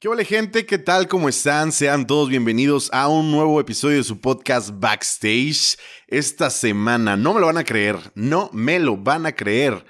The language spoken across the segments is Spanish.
¿Qué hola gente? ¿Qué tal? ¿Cómo están? Sean todos bienvenidos a un nuevo episodio de su podcast Backstage. Esta semana, no me lo van a creer, no me lo van a creer,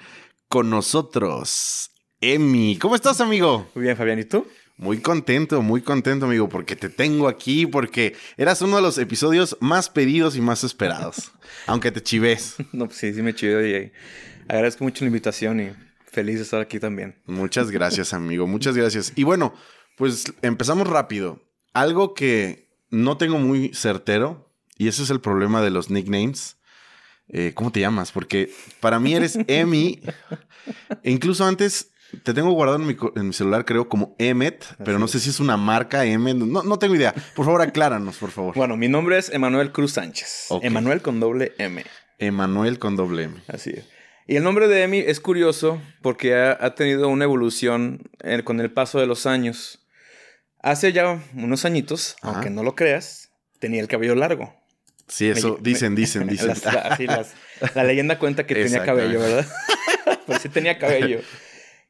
con nosotros, Emi. ¿Cómo estás, amigo? Muy bien, Fabián, ¿y tú? Muy contento, muy contento, amigo, porque te tengo aquí, porque eras uno de los episodios más pedidos y más esperados. aunque te chives. No, pues sí, sí me chivé y agradezco mucho la invitación y feliz de estar aquí también. Muchas gracias, amigo, muchas gracias. Y bueno, pues empezamos rápido. Algo que no tengo muy certero, y ese es el problema de los nicknames. Eh, ¿Cómo te llamas? Porque para mí eres Emi. e incluso antes te tengo guardado en mi, celular, creo, como Emmet, pero no sé si es una marca Emmet. No, no tengo idea. Por favor, acláranos, por favor. Bueno, mi nombre es Emanuel Cruz Sánchez. Emanuel con doble M. Emanuel con doble M. Así es. Y el nombre de Emi es curioso porque ha, tenido una evolución eh, con el paso de los años. Hace ya unos añitos, aunque no lo creas, tenía el cabello largo. Sí, eso dicen, dicen, dicen. la leyenda cuenta que tenía cabello, ¿verdad? pues sí tenía cabello.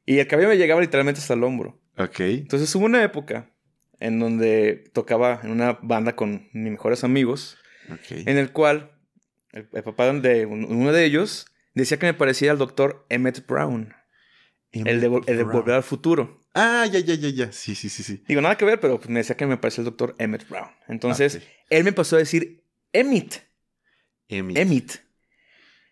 Y el cabello me llegaba literalmente hasta el hombro. Ok. Entonces hubo una época en donde tocaba en una banda con mis mejores amigos, en el cual el, papá de uno de ellos decía que me parecía al doctor Emmett Brown, el, de, el de Volver al Futuro. Ah, ya, ya, ya, ya. Sí, sí, sí, sí. Digo, nada que ver, pero me decía que me parecía el doctor Emmett Brown. Entonces, ah, él me pasó a decir Emmett. Emmett. Emmett.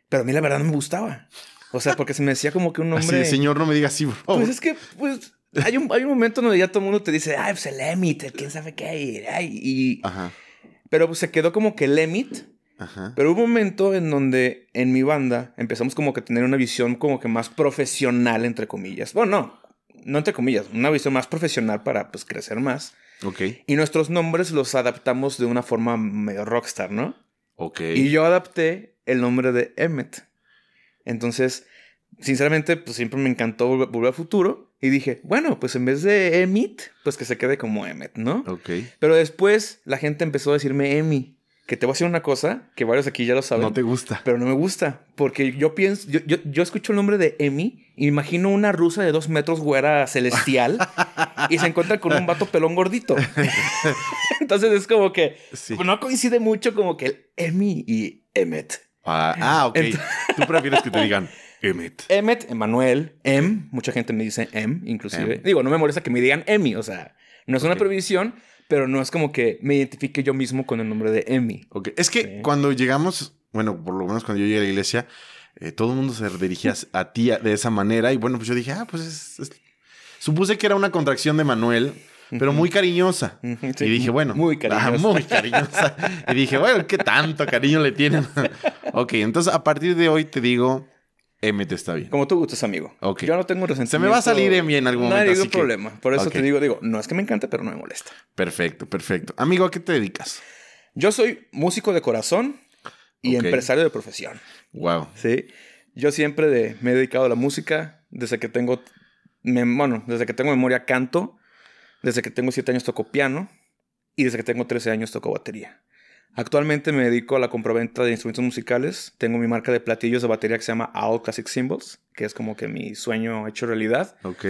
Pero a mí la verdad no me gustaba. O sea, porque se me decía como que un nombre. Así señor, no me diga así, bro. Pues es que, pues, hay un, hay un momento donde ya todo el mundo te dice, ay, pues el Emmett, quién sabe qué. Ay, y... Ajá. Pero pues se quedó como que el Emmett. Ajá. Pero hubo un momento en donde en mi banda empezamos como que a tener una visión como que más profesional, entre comillas. Bueno, no, no entre comillas, una visión más profesional para pues crecer más. Ok. Y nuestros nombres los adaptamos de una forma medio rockstar, ¿no? Ok. Y yo adapté el nombre de Emmet. Entonces, sinceramente, pues siempre me encantó volver al futuro. Y dije, bueno, pues en vez de Emmett, pues que se quede como Emmet, ¿no? Ok. Pero después la gente empezó a decirme Emmy. Que te voy a decir una cosa, que varios aquí ya lo saben. No te gusta. Pero no me gusta. Porque yo pienso, yo, yo, escucho el nombre de Emi y imagino una rusa de dos metros, güera celestial, y se encuentra con un vato pelón gordito. Entonces es como que no coincide mucho como que Emi y Emmet. Ah, ah ok. Tú prefieres que te digan Emmet. Emmet, Emanuel, Em. Mucha gente me dice Em, inclusive. Digo, no me molesta que me digan Emi, o sea, no es una previsión pero no es como que me identifique yo mismo con el nombre de Emmy. Ok, es que cuando llegamos, bueno, por lo menos cuando yo llegué a la iglesia, eh, todo el mundo se dirigía a ti de esa manera y bueno, pues yo dije, ah, pues es, supuse que era una contracción de Manuel. Pero muy cariñosa. y dije, bueno. Muy cariñosa. muy cariñosa. y dije, bueno, ¿qué tanto cariño le tienen? ok, entonces a partir de hoy te digo, M te está bien. Como tú gustes, amigo. Okay. Yo no tengo resentimiento. Se me va a salir M en algún momento. No hay ningún problema. Por eso te digo, digo, no es que me encante, pero no me molesta. Perfecto, perfecto. Amigo, ¿a qué te dedicas? Yo soy músico de corazón y empresario de profesión. Wow. Sí. Yo siempre me he dedicado a la música desde que tengo, bueno, desde que tengo memoria canto, desde que tengo 7 años toco piano y desde que tengo 13 años toco batería. Actualmente me dedico a la compraventa de instrumentos musicales. Tengo mi marca de platillos de batería que se llama All Classic Symbols, que es como que mi sueño hecho realidad. Ok.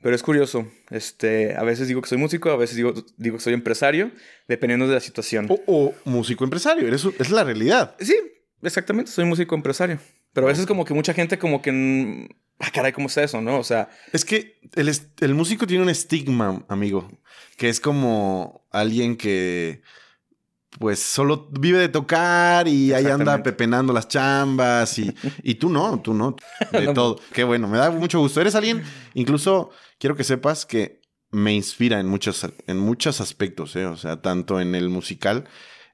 Pero es curioso. Este, a veces digo que soy músico, a veces digo, digo que soy empresario, dependiendo de la situación. O, músico empresario, eres, es la realidad. Sí, exactamente, soy músico empresario. Pero a veces como que mucha gente como que... Ah, caray, ¿cómo es eso, no? O sea... Es que el, el músico tiene un estigma, amigo, que es como alguien que pues solo vive de tocar y ahí anda pepenando las chambas y, y tú no, tú no, de todo. Qué bueno, me da mucho gusto. Eres alguien, incluso quiero que sepas que me inspira en muchos, en muchos aspectos, ¿eh? o sea, tanto en el musical.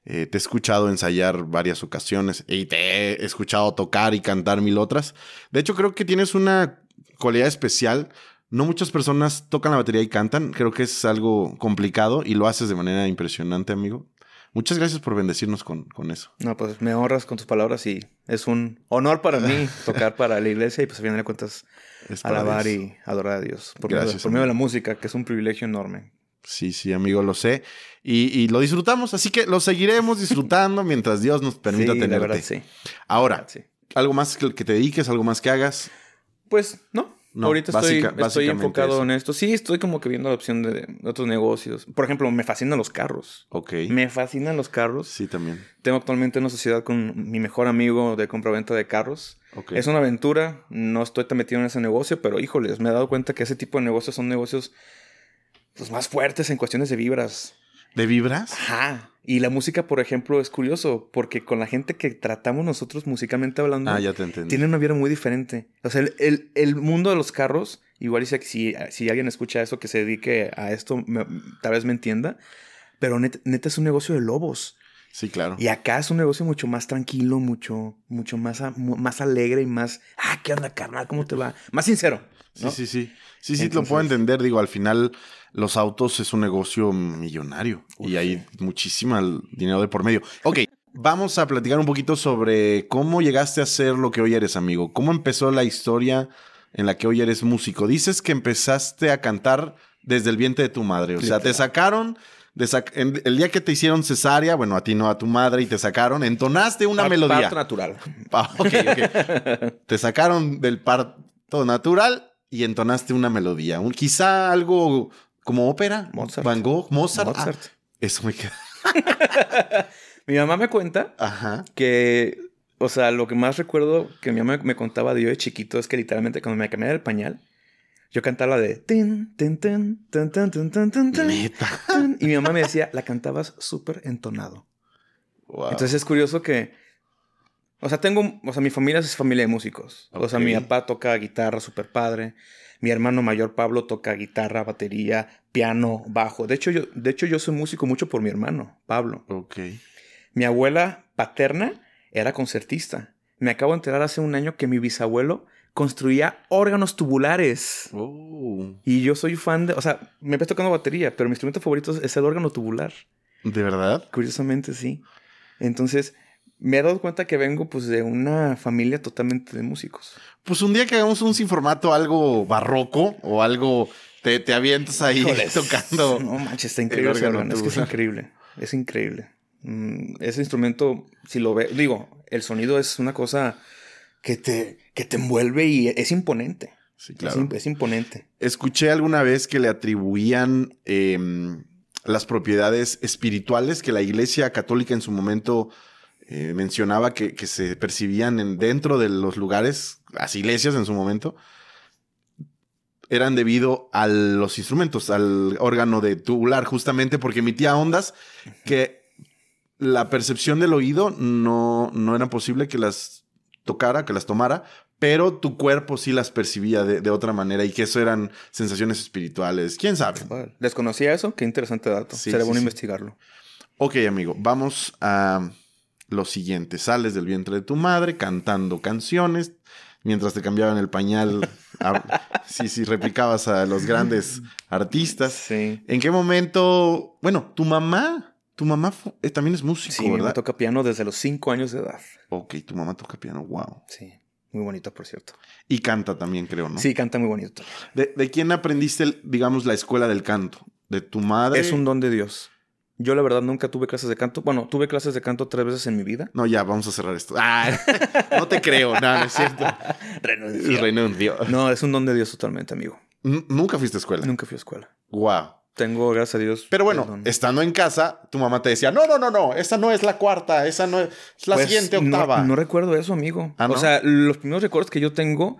Eh, te he escuchado ensayar varias ocasiones y te he escuchado tocar y cantar mil otras. De hecho, creo que tienes una cualidad especial no muchas personas tocan la batería y cantan. Creo que es algo complicado y lo haces de manera impresionante, amigo. Muchas gracias por bendecirnos con, con eso. No, pues me honras con tus palabras y es un honor para mí tocar para la iglesia y pues a final de cuentas alabar y adorar a Dios. Por, gracias, por medio de la música, que es un privilegio enorme. Sí, sí, amigo, lo sé. Y, lo disfrutamos, así que lo seguiremos disfrutando mientras Dios nos permita sí, tenerte. verdad, sí. Ahora, ¿algo más que te dediques, algo más que hagas? Pues no, Ahorita estoy, enfocado en esto. Sí, estoy como que viendo la opción de, otros negocios. Por ejemplo, me fascinan los carros. Ok. Me fascinan los carros. Sí, también. Tengo actualmente una sociedad con mi mejor amigo de compra-venta de carros. Okay. Es una aventura. No estoy tan metido en ese negocio, pero híjoles, me he dado cuenta que ese tipo de negocios son negocios pues, más fuertes en cuestiones de vibras. ¿De vibras? Ajá. Y la música, por ejemplo, es curioso, porque con la gente que tratamos nosotros musicalmente hablando, ah, ya tiene una vida muy diferente. O sea, el, el, mundo de los carros, igual si, si alguien escucha eso, que se dedique a esto, tal vez me entienda, pero neta, es un negocio de lobos. Sí, claro. Y acá es un negocio mucho más tranquilo, mucho, mucho más, más alegre y más, ah, ¿qué onda, carnal? ¿Cómo te va? Más sincero. Sí, sí, sí. Sí, sí, lo puedo entender. Digo, al final los autos es un negocio millonario y hay muchísimo dinero de por medio. Ok, vamos a platicar un poquito sobre cómo llegaste a ser lo que hoy eres, amigo. ¿Cómo empezó la historia en la que hoy eres músico? Dices que empezaste a cantar desde el vientre de tu madre. O sea, te sacaron... el día que te hicieron cesárea, bueno, a ti no, a tu madre, y te sacaron, entonaste una melodía. Parto natural. Ah, te sacaron del parto natural y entonaste una melodía. Un, quizá algo como ópera. Mozart. Van Gogh, Mozart. Ah, Mozart. eso me queda. mi mamá me cuenta que, o sea, lo que más recuerdo que mi mamá me contaba de yo de chiquito es que literalmente cuando me cambiaba el pañal, yo cantaba la de tin, tin, tin, tin, tin, tin, tin, tin, tin, y mi mamá me decía, la cantabas súper entonado. Entonces es curioso que, o sea, tengo, o sea, mi familia es familia de músicos. O sea, mi papá toca guitarra súper padre. Mi hermano mayor Pablo toca guitarra, batería, piano, bajo. De hecho, yo, de hecho, yo soy músico mucho por mi hermano, Pablo. Ok. Mi abuela paterna era concertista. Me acabo de enterar hace un año que mi bisabuelo construía órganos tubulares. Oh. Y yo soy fan de. O sea, me empecé tocando batería, pero mi instrumento favorito es el órgano tubular. ¿De verdad? Curiosamente, sí. Entonces, me he dado cuenta que vengo pues de una familia totalmente de músicos. Pues un día que hagamos un sin formato algo barroco o algo te, te avientas ahí tocando. No manches, está increíble, Es que es increíble. Es increíble. Mm, ese instrumento, si lo ve, digo, el sonido es una cosa que te, que te envuelve y es imponente. Sí, claro. Es, imponente. Escuché alguna vez que le atribuían em, las propiedades espirituales que la Iglesia Católica en su momento eh, mencionaba que, se percibían en, dentro de los lugares, las iglesias en su momento, eran debido a los instrumentos, al órgano de tubular, justamente porque emitía ondas que la percepción del oído no, no era posible que las tocara, que las tomara, pero tu cuerpo sí las percibía de, otra manera y que eso eran sensaciones espirituales. ¿Quién sabe? Desconocía eso, qué interesante dato. Sería bueno investigarlo. Ok, amigo, vamos a lo siguiente. Sales del vientre de tu madre cantando canciones mientras te cambiaban el pañal. sí, sí, replicabas a los grandes artistas. Sí. ¿En qué momento? Bueno, tu mamá, tu mamá eh, también es músico, sí, ¿verdad? toca piano desde los cinco años de edad. Ok, tu mamá toca piano, wow. Sí. Muy bonito, por cierto. Y canta también, creo, ¿no? Sí, canta muy bonito. ¿De, de quién aprendiste, digamos, la escuela del canto? ¿De tu madre? Es un don de Dios. Yo la verdad nunca tuve clases de canto. Bueno, tuve clases de canto tres veces en mi vida. No, ya, vamos a cerrar esto. Ah, no te creo, no, no es cierto. Renuncio. Renuncio. No, es un don de Dios totalmente, amigo. ¿Nunca fuiste a escuela? Nunca fui a escuela. Wow. Tengo, gracias a Dios. Pero bueno, estando en casa, tu mamá te decía, no, no, no, no, esa no es la cuarta, esa no es, la pues, siguiente octava. No, recuerdo eso, amigo. ¿Ah, o sea, los primeros recuerdos que yo tengo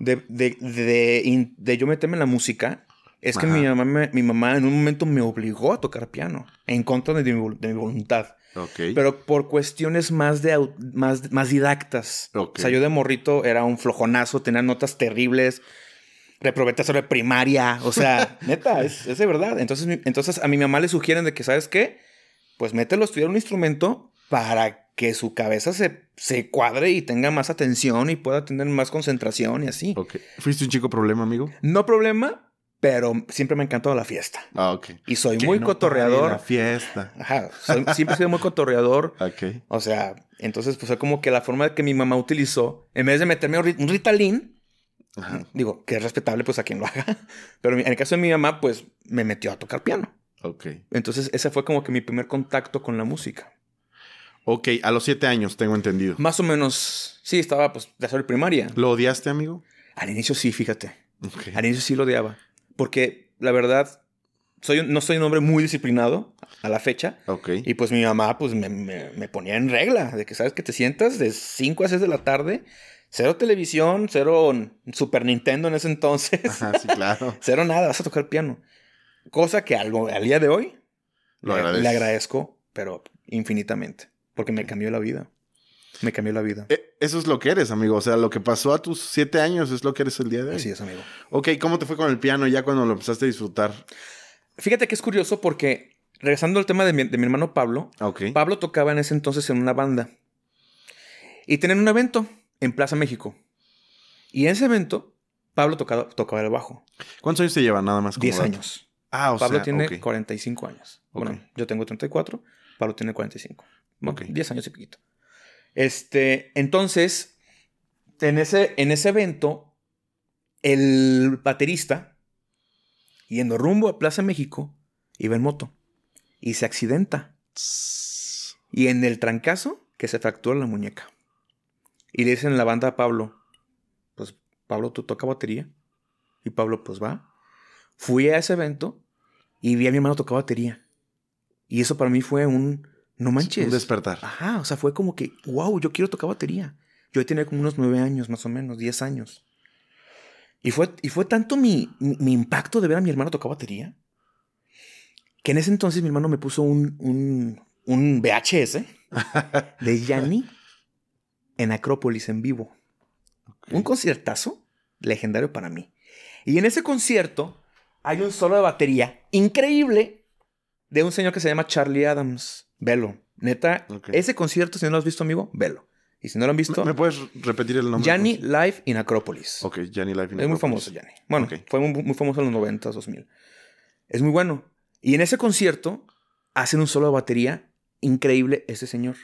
de, de, de, de yo meterme en la música es que mi mamá, mi mamá en un momento me obligó a tocar piano en contra de mi, de mi voluntad. Okay. Pero por cuestiones más, de, más, más didactas. O sea, yo de morrito era un flojonazo, tenía notas terribles, reprobé sobre primaria. O sea, neta, es, es, de verdad. Entonces, entonces a mi mamá le sugieren de que, ¿sabes qué? Pues mételo a estudiar un instrumento para que su cabeza se se cuadre y tenga más atención y pueda tener más concentración y así. ¿Fuiste un chico problema, amigo? No problema, pero siempre me ha encantado la fiesta. Ah, ok. Y soy Que muy no cotorreador. La fiesta. Ajá, soy- siempre he sido muy cotorreador. Ok. O sea, entonces pues fue como que la forma que mi mamá utilizó, en vez de meterme un ri- un Ritalin, Ajá. digo, que es respetable pues a quien lo haga, pero en el caso de mi mamá pues me metió a tocar piano. Ok. Entonces ese fue como que mi primer contacto con la música. Ok, a los siete años, tengo entendido. Más o menos, sí, estaba pues de hacer primaria. ¿Lo odiaste, amigo? Al inicio sí, fíjate. Ok. Al inicio sí lo odiaba. Porque la verdad, soy, no soy un hombre muy disciplinado a la fecha. Ok. Y pues mi mamá pues me, me- me ponía en regla de que sabes que te sientas de 5 a 6 de la tarde, cero televisión, cero Super Nintendo en ese entonces, Ajá, sí, claro. cero nada, vas a tocar piano. Cosa que al, al día de hoy Lo le- agradezco. le agradezco, pero infinitamente, porque me cambió la vida. Me cambió la vida. Eh, Eso es lo que eres, amigo. O sea, lo que pasó a tus siete años es lo que eres el día de hoy. Así es, amigo. Ok, ¿cómo te fue con el piano ya cuando lo empezaste a disfrutar? Fíjate que es curioso porque, regresando al tema de mi, de mi hermano Pablo. Pablo tocaba en ese entonces en una banda. Y tenían un evento en Plaza México. Y en ese evento, Pablo tocaba, tocaba el bajo. ¿Cuántos años te llevan nada más? como 10 dato? años. Ah, o Pablo sea, tiene ok. 45 años. Bueno, yo tengo 34, Pablo tiene 45. Bueno, Ok. 10 años y poquito. Este, entonces, en ese, en ese evento, el baterista, yendo rumbo a Plaza México, iba en moto y se accidenta. Y en el trancazo, que se fractura la muñeca. Y le dicen en la banda a Pablo, pues Pablo, ¿tú toca batería? Y Pablo, pues va. Fui a ese evento y vi a mi hermano tocar batería. Y eso para mí fue un, no manches. Un despertar. Ajá, o sea, fue como que, wow, yo quiero tocar batería. Yo tenía como unos nueve años, más o menos, diez años. Y fue, y fue tanto mi, mi, impacto de ver a mi hermano tocar batería, que en ese entonces mi hermano me puso un, un, un VHS de Yanni en Acrópolis en vivo. Un conciertazo legendario para mí. Y en ese concierto hay un solo de batería increíble de un señor que se llama Charlie Adams. Velo. Neta, ese concierto, si no lo has visto, amigo, velo. Y si no lo han visto, ¿Me, puedes repetir el nombre? Gianni Live in Acrópolis. Ok, Gianni Life in Es muy Acropolis. famoso, Gianni. Bueno, Ok. fue muy, muy famoso en los 90, 2000. Es muy bueno. Y en ese concierto hacen un solo de batería increíble ese señor.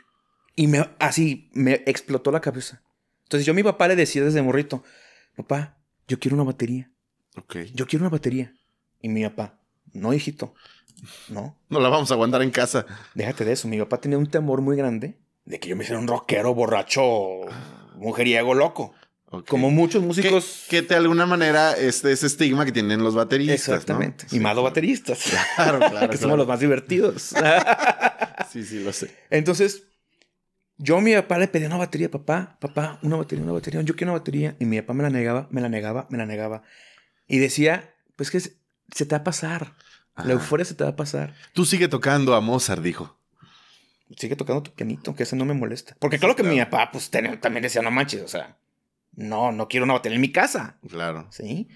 Y me, así me explotó la cabeza. Entonces yo a mi papá le decía desde morrito, papá, yo quiero una batería. Ok. Yo quiero una batería. Y mi papá, no, hijito. No, No la vamos a aguantar en casa. déjate de eso. Mi papá tenía un temor muy grande de que yo me hiciera un rockero, borracho, mujeriego, loco. Como muchos músicos. que de alguna manera este, ese estigma que tienen los bateristas. Exactamente. ¿no? Y más los bateristas. Claro, claro. que claro. somos los más divertidos. Sí, sí, lo sé. Entonces, yo a mi papá le pedí una batería, papá, papá, una batería, una batería, yo quiero una batería. Y mi papá me la negaba, me la negaba, me la negaba. Y decía, pues que se te va a pasar. Ajá. La euforia se te va a pasar. Tú sigue tocando a Mozart, dijo. Sigue tocando tu pianito, que ese no me molesta. Porque claro que mi papá, pues también decía, no manches, o sea, no, no quiero una batería en mi casa. Claro. ¿Sí?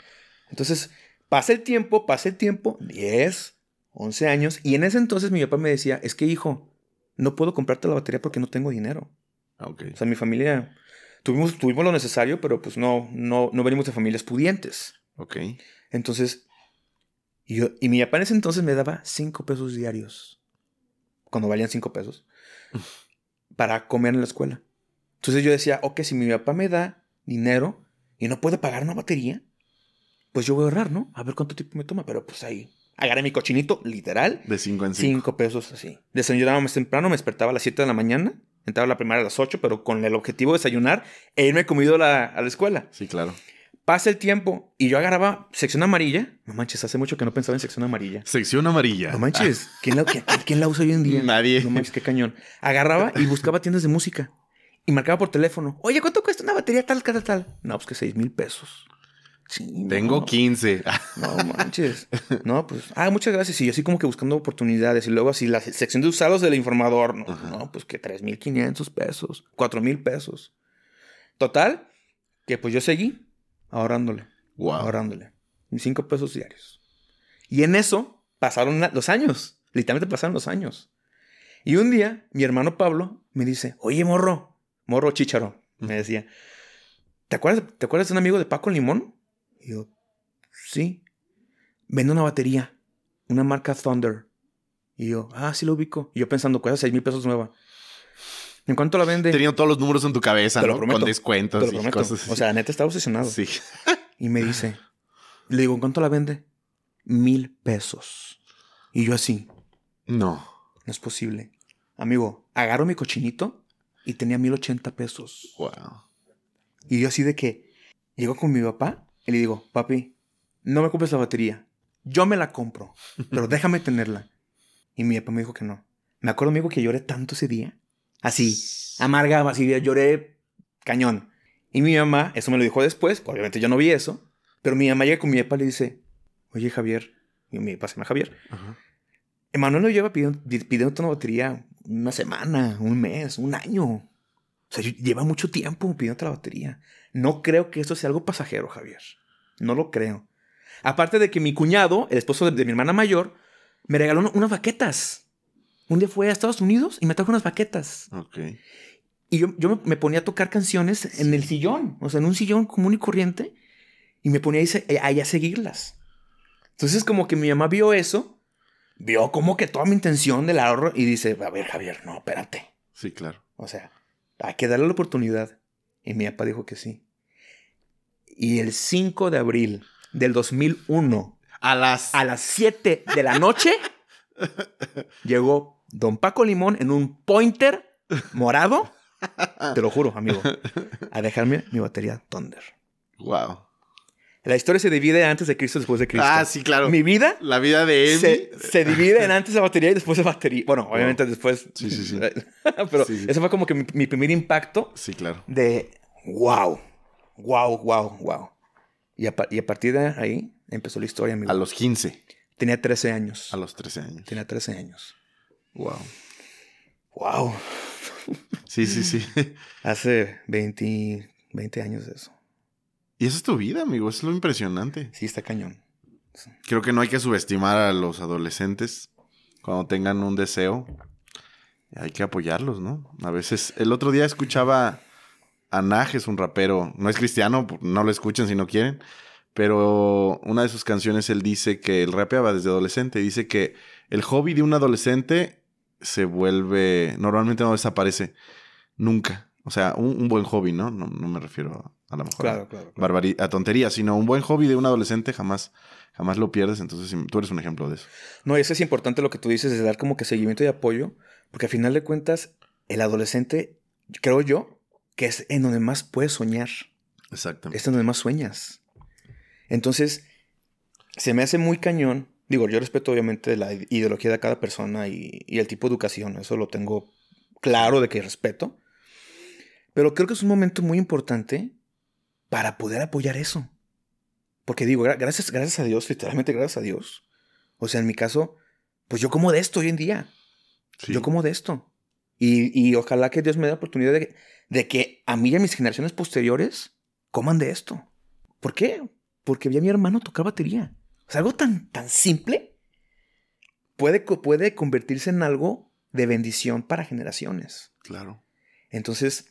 Entonces, pasa el tiempo, pasa el tiempo, 10, 11 años, y en ese entonces mi papá me decía, es que hijo, no puedo comprarte la batería porque no tengo dinero. Ok. O sea, mi familia, tuvimos, tuvimos lo necesario, pero pues no, no, no venimos de familias pudientes. Ok. Entonces, y, yo, y mi papá en ese entonces me daba 5 pesos diarios, cuando valían 5 pesos, para comer en la escuela. Entonces yo decía, ok, si mi papá me da dinero y no puede pagar una batería, pues yo voy a ahorrar, ¿no? A ver cuánto tiempo me toma, pero pues ahí. Agarré mi cochinito, literal, De 5 en 5. 5 pesos así. Desayunaba más temprano, me despertaba a las 7 de la mañana, entraba a la primera a las 8, pero con el objetivo de desayunar e irme comido a la, a la escuela. Sí, claro. Pasa el tiempo y yo agarraba sección amarilla. No manches, hace mucho que no pensaba en sección amarilla. Sección amarilla. No manches, ¿quién la, quién- quién la usa hoy en día? Nadie. No manches, qué cañón. Agarraba y buscaba tiendas de música. Y marcaba por teléfono. Oye, ¿cuánto cuesta una batería tal, tal, tal? No, pues que seis mil pesos. Sí, Tengo no, 15. No manches. No, pues. Ah, muchas gracias. Y yo así como que buscando oportunidades. Y luego así la sección de usados del informador. No, Ajá. no pues que 3.500 pesos. 4.000 pesos. Total, que pues yo seguí ahorrándole. Wow. Ahorrándole. Mis 5 pesos diarios. Y en eso pasaron los años. Literalmente pasaron los años. Y un día, mi hermano Pablo me dice: Oye, morro, morro chicharo, me decía, ¿te acuerdas, ¿te acuerdas de un amigo de Paco Limón? Y yo, sí. Vende una batería, una marca Thunder. Y yo, ah, sí lo ubico. Y yo pensando, cuesta 6 mil pesos nueva. ¿En cuánto la vende? Tenía todos los números en tu cabeza, ¿no? Con descuentos y cosas O sea, neta estaba obsesionado. Sí. y me dice, le digo, ¿en cuánto la vende? Mil pesos. Y yo así. No. No es posible. Amigo, agarro mi cochinito y tenía mil ochenta pesos. Wow. Y yo así de que llego con mi papá y le digo, papi, no me compres la batería. Yo me la compro, pero déjame tenerla. Y mi papá me dijo que no. Me acuerdo, amigo, que lloré tanto ese día. Así, amarga, así, lloré cañón. Y mi mamá, eso me lo dijo después, obviamente yo no vi eso, pero mi mamá llega con mi papá y le dice, oye Javier, y mi papá se llama Javier, Emanuel lo lleva pidiendo, pidiendo una batería una semana, un mes, un año. O sea, lleva mucho tiempo pidiendo la batería. No creo que eso sea algo pasajero, Javier. No lo creo. Aparte de que mi cuñado, el esposo de, mi hermana mayor, me regaló unas baquetas. Un día fue a Estados Unidos y me trajo unas baquetas. Ok. Y yo, yo me, ponía a tocar canciones en el sillón, o sea, en un sillón común y corriente, y me ponía ahí, a seguirlas. Entonces, como que mi mamá vio eso, vio como que toda mi intención del ahorro y dice: A ver, Javier, no, espérate. Sí, claro. O sea, hay que darle la oportunidad. Y mi papá dijo que sí. Y el 5 de abril del 2001, a las, a las 7 de la noche, llegó Don Paco Limón en un pointer morado. Te lo juro, amigo. A dejarme mi batería Thunder. Wow. La historia se divide antes de Cristo y después de Cristo. Ah, sí, claro. Mi vida. La vida de él. Se, divide en antes de batería y después de batería. Bueno, obviamente después. Sí, sí, sí. Pero ese fue como que mi, primer impacto. Sí, claro. De wow. Wow, wow, wow. Y a, y a partir de ahí empezó la historia. A los 15. Tenía 13 años. A los 13 años. Tenía 13 años. Wow. Wow. Sí, sí, sí. Hace 20, 20 años de eso. Y esa es tu vida, amigo. Eso es lo impresionante. Sí, está cañón. Creo que no hay que subestimar a los adolescentes cuando tengan un deseo. Hay que apoyarlos, ¿no? A veces, el otro día escuchaba a Najes, un rapero, no es cristiano, no lo escuchen si no quieren, pero una de sus canciones él dice que el rapeaba desde adolescente, dice que el hobby de un adolescente se vuelve, normalmente no desaparece, nunca. O sea, un, buen hobby, ¿no? ¿no? me refiero a, lo mejor a, tontería, sino un buen hobby de un adolescente jamás, jamás lo pierdes. Entonces, tú eres un ejemplo de eso. No, y eso es importante lo que tú dices, de dar como que seguimiento y apoyo, porque al final de cuentas, el adolescente, creo yo, que es en donde más puedes soñar. Exactamente. Es en donde más sueñas. Entonces, se me hace muy cañón. Digo, yo respeto obviamente la ideología de cada persona y, y el tipo de educación, eso lo tengo claro de que respeto. Pero creo que es un momento muy importante para poder apoyar eso. Porque digo, gracias, gracias a Dios, literalmente gracias a Dios. O sea, en mi caso, pues yo como de esto hoy en día. Yo como de esto. Y, ojalá que Dios me dé la oportunidad de, de, que a mí y a mis generaciones posteriores coman de esto. ¿Por qué? Porque vi a mi hermano tocar batería. O sea, algo tan, tan simple puede, puede convertirse en algo de bendición para generaciones. Claro. Entonces,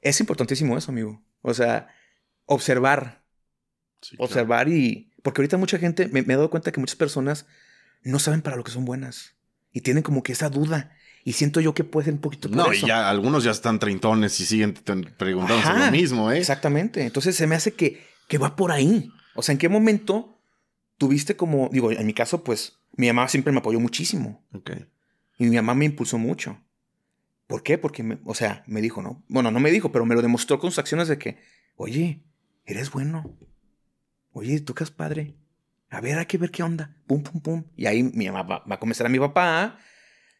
es importantísimo eso, amigo. O sea, observar. observar y... Porque ahorita mucha gente, me, he dado cuenta que muchas personas no saben para lo que son buenas. Y tienen como que esa duda. Y siento yo que puede ser un poquito por No, y ya algunos ya están treintones y siguen preguntándose lo mismo, ¿eh? Exactamente. Entonces se me hace que, que va por ahí. O sea, ¿en qué momento tuviste como... Digo, en mi caso, pues, mi mamá siempre me apoyó muchísimo. Ok. Y mi mamá me impulsó mucho. ¿Por qué? Porque, me, o sea, me dijo, ¿no? Bueno, no me dijo, pero me lo demostró con sus acciones de que, oye, eres bueno. Oye, tocas padre. A ver, hay que ver qué onda. Pum, pum, pum. Y ahí mi mamá va, a comenzar a mi papá.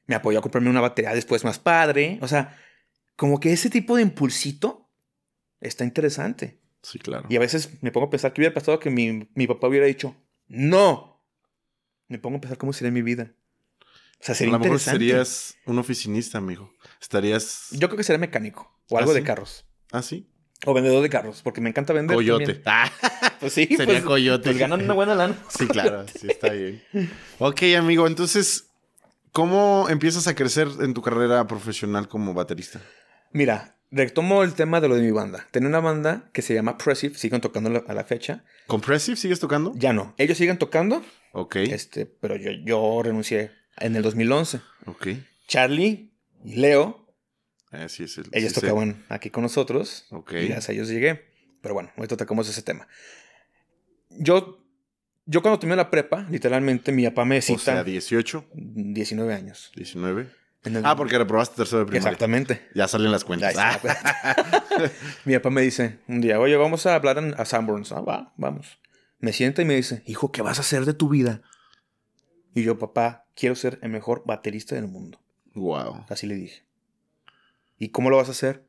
Me apoyó a comprarme una batería después más padre. O sea, como que ese tipo de impulsito está interesante. Sí, claro. Y a veces me pongo a pensar que hubiera pasado que mi, mi papá hubiera dicho, no. Me pongo a pensar cómo sería mi vida. O sea, sería a lo mejor serías un oficinista, amigo. Estarías. Yo creo que sería mecánico o algo ¿Ah, de carros. Ah, sí. O vendedor de carros, porque me encanta vender. Coyote. Ah, pues sí. Sería pues, coyote. Pues ganan una buena lana. Sí, claro, sí, está bien. Ok, amigo, entonces, ¿cómo empiezas a crecer en tu carrera profesional como baterista? Mira, retomo el tema de lo de mi banda. Tenía una banda que se llama Pressive, siguen tocando a la fecha. ¿Compressive sigues tocando? Ya no. Ellos siguen tocando. Ok. Este, pero yo, yo renuncié en el 2011. Ok. Charlie y Leo, Eh, sí, es el- ellos sí sé. tocaban aquí con nosotros. Ok. Y gracias a ellos llegué. Pero bueno, ahorita tocamos ese tema. Yo, yo cuando terminé la prepa, literalmente mi papá me O cita sea, 18, 19 años. 19. El- Ah, porque reprobaste tercero de primaria. Exactamente. Ya salen las cuentas. Está. mi papá me dice un día, oye, vamos a hablar en- a Sanborns. Ah, va, vamos. Me sienta y me dice, hijo, ¿qué vas a hacer de tu vida? Y yo, papá, quiero ser el mejor baterista del mundo. Wow. Así le dije. ¿Y cómo lo vas a hacer?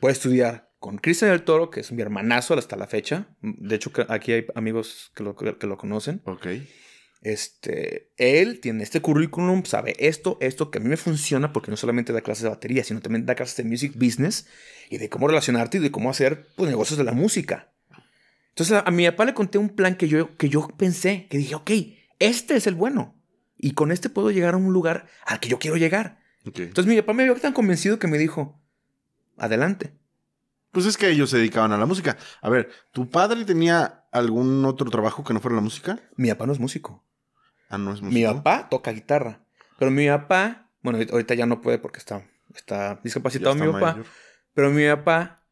Voy a estudiar con Cristian del Toro, que es mi hermanazo hasta la fecha. De hecho, aquí hay amigos que lo, que lo conocen. Ok. Este, él tiene este currículum, sabe esto, esto que a mí me funciona porque no solamente da clases de batería, sino también da clases de music business y de cómo relacionarte y de cómo hacer pues, negocios de la música. Entonces a, a mi papá le conté un plan que yo, que yo pensé, que dije, ok, este es el bueno. Y con este puedo llegar a un lugar al que yo quiero llegar. Entonces mi papá me vio tan convencido que me dijo, adelante. Pues es que ellos se dedicaban a la música. A ver, ¿tu padre tenía algún otro trabajo que no fuera la música? Mi papá no es músico. Ah, no es música. Mi papá toca guitarra. Pero mi papá, bueno, ahorita ya no puede porque está, está discapacitado mi papá. Pero mi papá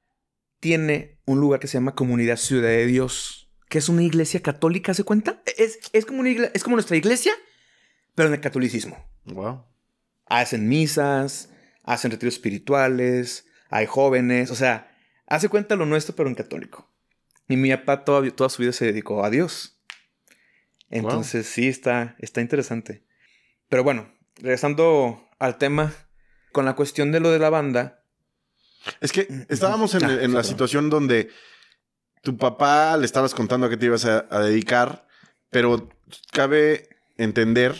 tiene un lugar que se llama Comunidad Ciudad de Dios, que es una iglesia católica, ¿se cuenta? Es, es, como, una es como nuestra iglesia, pero en el catolicismo. Wow. Hacen misas, hacen retiros espirituales, hay jóvenes, o sea, hace cuenta lo nuestro, pero en católico. Y mi papá toda, toda su vida se dedicó a Dios. Entonces, sí, está, está interesante. Pero bueno, regresando al tema, con la cuestión de lo de la banda, Es que estábamos en, Ah, en sí, la situación donde tu papá le estabas contando a qué te ibas a, a dedicar, pero cabe entender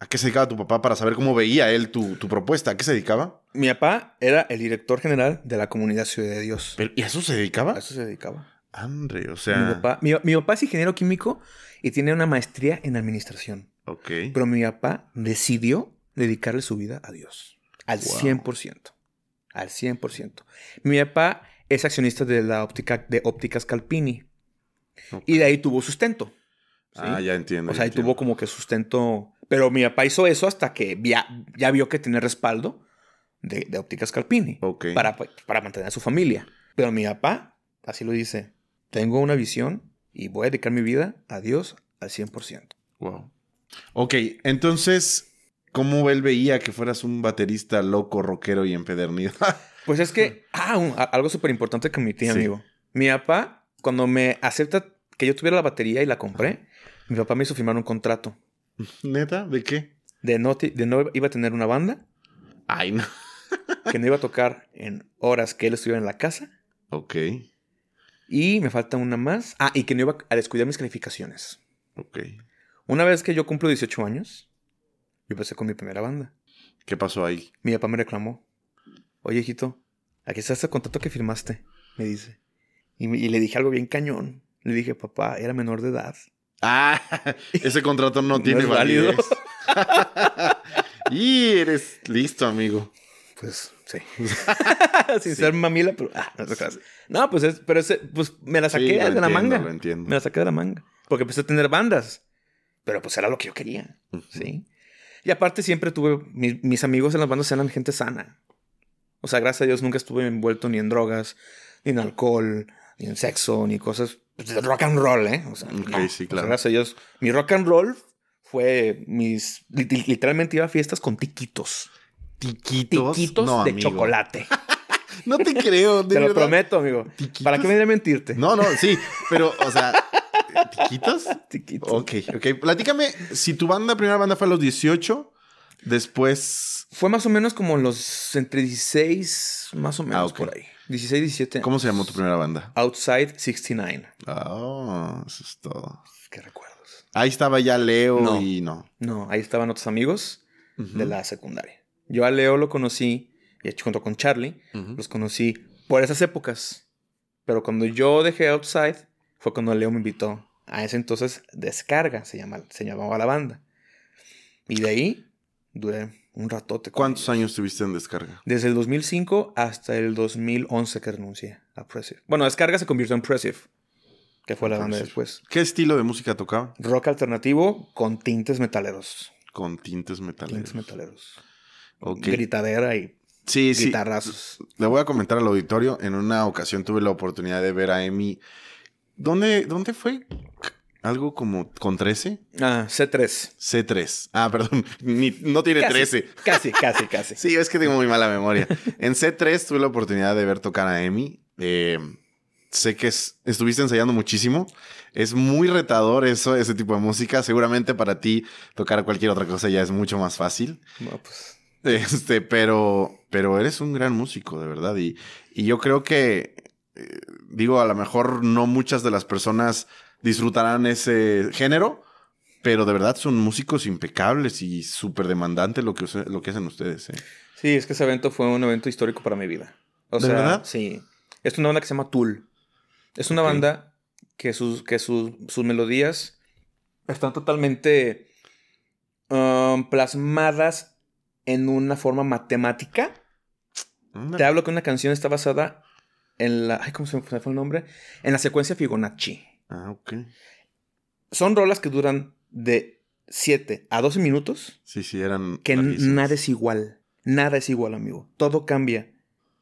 a qué se dedicaba tu papá para saber cómo veía él tu, tu propuesta. ¿A qué se dedicaba? Mi papá era el director general de la comunidad Ciudad de Dios. ¿Y a eso se A dedicaba? eso se dedicaba. Andre, o sea. Mi, papá, mi, mi papá es ingeniero químico y tiene una maestría en administración. Ok. Pero mi papá decidió dedicarle su vida a Dios. Al Wow. 100%. Al 100%. Mi papá es accionista de la óptica de ópticas Calpini. Y de ahí tuvo sustento. ¿sí? Ah, ya entiendo. O sea, ahí entiendo. tuvo como que sustento. Pero mi papá hizo eso hasta que ya, ya vio que tenía respaldo de, de ópticas Calpini. Ok. para, para mantener a su familia. Pero mi papá, así lo dice, tengo una visión y voy a dedicar mi vida a Dios al 100%. Wow. Ok, entonces, ¿cómo él veía que fueras un baterista loco, rockero y empedernido? Pues es que, ah, un- algo súper importante que omití, Sí. amigo. Mi papá, cuando me acepta que yo tuviera la batería y la compré, mi papá me hizo firmar un contrato ¿Neta? ¿De qué? de no, de no iba a tener una banda, Ay, no. que no iba a tocar en horas que él estuviera en la casa Ok, y me falta una más. Ah, y que no iba a descuidar mis calificaciones. ok. Una vez que yo cumplo 18 años, yo empecé con mi primera banda. ¿Qué pasó ahí? Mi papá me reclamó. Oye, hijito, aquí está ese contrato que firmaste, me dice. Y, me- y le dije algo bien cañón. Le dije, papá, era menor de edad. Ah, ese contrato no tiene validez. y eres listo, amigo. Pues, sí. Sin ser mamila, pero... ah, no, pues, es, pero ese, pues me la saqué Sí, de la manga. Lo entiendo. Me la saqué de la manga. Porque empecé a tener bandas. Pero pues era lo que yo quería. ¿Sí? Y aparte siempre tuve... Mis, mis amigos en las bandas eran gente sana. O sea, gracias a Dios nunca estuve envuelto ni en drogas, ni en alcohol, ni en sexo, ni cosas... pues, rock and roll, ¿eh? O sea, Ok, no. sí, O sea, claro. gracias a Dios. Mi rock and roll fue mis... li- Literalmente iba a fiestas con tiquitos. Tiquitos. Tiquitos No, de amigo. chocolate. No te creo, de Te lo prometo, amigo. ¿Tiquitos? ¿Para qué me iré a mentirte? No, no, sí, pero, o sea, ¿tiquitos? Tiquitos. Ok, ok. Platícame, si tu banda, primera banda fue a los 18, después, Fue más o menos como los entre 16, más o menos Ah, por ahí. 16, 17. ¿cómo se llamó tu primera banda? Outside 69. Ah, eso es todo. Qué recuerdos. Ahí estaba ya Leo No. y no. No, ahí estaban otros amigos de la secundaria. Yo a Leo lo conocí, y junto con Charlie, los conocí por esas épocas. Pero cuando yo dejé Outside, fue cuando Leo me invitó. A ese entonces, Descarga se, llama, se llamaba la banda. Y de ahí duré un ratote. ¿Cuántos años tuviste en descarga? Desde el 2005 hasta el 2011 que renuncié a Pressive. Bueno, descarga se convirtió en Pressive, que fue la banda después. ¿Qué estilo de música tocaba? Rock alternativo con tintes metaleros. Con tintes metaleros. Tintes metaleros. Gritadera y sí, guitarrazos. Le voy a comentar al auditorio. En una ocasión tuve la oportunidad de ver a Emi. ¿Dónde, dónde fue? Algo como con 13. Ah, C3. C3. Ah, perdón. no tiene 13. Casi, casi, casi. sí, es que tengo muy mala memoria. En C3 tuve la oportunidad de ver tocar a Emi. Eh, sé que estuviste ensayando muchísimo. Es muy retador eso, ese tipo de música. Seguramente para ti tocar cualquier otra cosa ya es mucho más fácil. No, pues. Este, pero, pero eres un gran músico, de verdad. Y, y yo creo que, eh, digo, a lo mejor no muchas de las personas disfrutarán ese género, pero de verdad son músicos impecables y súper demandantes lo que, lo que hacen ustedes. ¿eh? Sí, es que ese evento fue un evento histórico para mi vida. O ¿De verdad? Sí. Es una banda que se llama Tool. Es una banda que, sus, que sus, melodías están totalmente um, plasmadas en una forma matemática. Te hablo que una canción está basada en la. Ay, ¿Cómo se me fue el nombre? En la secuencia Fibonacci. Ah, ok. Son rolas que duran de 7 a 12 minutos. Sí, sí, eran. Que nada es igual. Nada es igual, amigo. Todo cambia.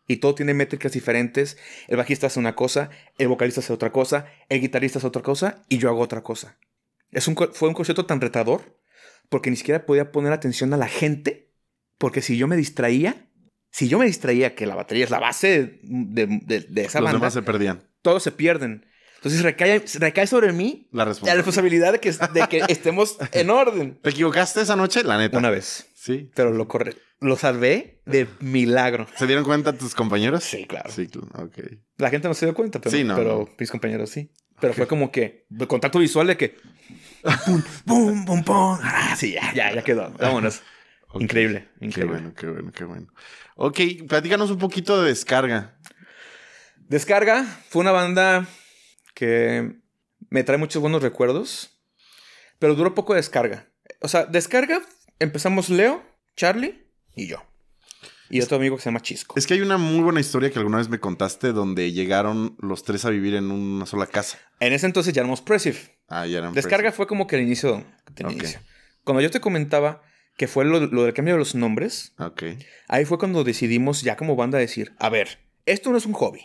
Y todo tiene métricas diferentes. El bajista hace una cosa, el vocalista hace otra cosa, el guitarrista hace otra cosa y yo hago otra cosa. Es un, fue un concierto tan retador porque ni siquiera podía poner atención a la gente. Porque si yo me distraía, si yo me distraía que la batería es la base de, de, esa Los banda. se perdían. Todos se pierden. Entonces recae, sobre mí la responsabilidad, de, que, de que estemos en orden. ¿Te equivocaste esa noche? La neta. Una vez. Sí. Pero lo corre lo salvé de milagro. ¿Se dieron cuenta tus compañeros? Sí, claro. Sí, ok. La gente no se dio cuenta, pero, sí, no, pero mis compañeros sí. Pero fue como que el contacto visual de que pum, pum, pum, pum. Ah, sí, ya, ya, ya quedó. Vámonos. Increíble, increíble. Qué bueno, qué bueno, qué bueno. Ok, platícanos un poquito de Descarga. Descarga fue una banda que me trae muchos buenos recuerdos, pero duró poco de descarga. O sea, descarga, empezamos Leo, Charlie y yo. Y otro amigo que se llama Chisco. Es que hay una muy buena historia que alguna vez me contaste donde llegaron los tres a vivir en una sola casa. En ese entonces ya éramos Pressive. Ah, ya eran Descarga fue como que el inicio. inicio. Cuando yo te comentaba que fue lo, del cambio de los nombres, ahí fue cuando decidimos ya como banda decir, a ver, esto no es un hobby.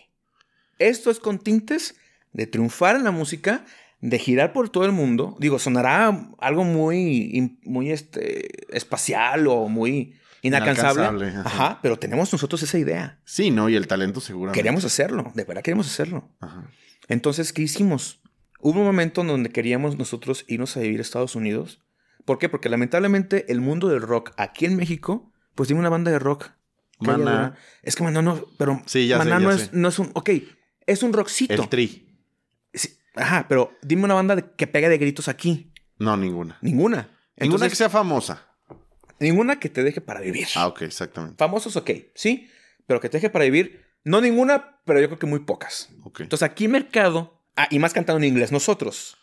Esto es con tintes de triunfar en la música, de girar por todo el mundo. Digo, sonará algo muy, muy este, espacial o muy inalcanzable. ajá. pero tenemos nosotros esa idea. Sí, ¿no? Y el talento seguramente. Queríamos hacerlo, de verdad queríamos hacerlo. Ajá. Entonces, ¿qué hicimos? Hubo un momento en donde queríamos nosotros irnos a vivir a Estados Unidos. ¿Por qué? Porque lamentablemente el mundo del rock aquí en México, pues tiene una banda de rock. Maná. Es que Maná no, pero sí, ya Maná no, Es, no es un, ok, es un rockcito. El tri. Ajá, pero dime una banda que pegue de gritos aquí. No, ninguna. Ninguna. ninguna que sea famosa. Ninguna que te deje para vivir. Ah, ok, exactamente. Famosos, ok, sí, pero que te deje para vivir, no ninguna, pero yo creo que muy pocas. Ok. Entonces aquí mercado, ah, y más cantando en inglés nosotros.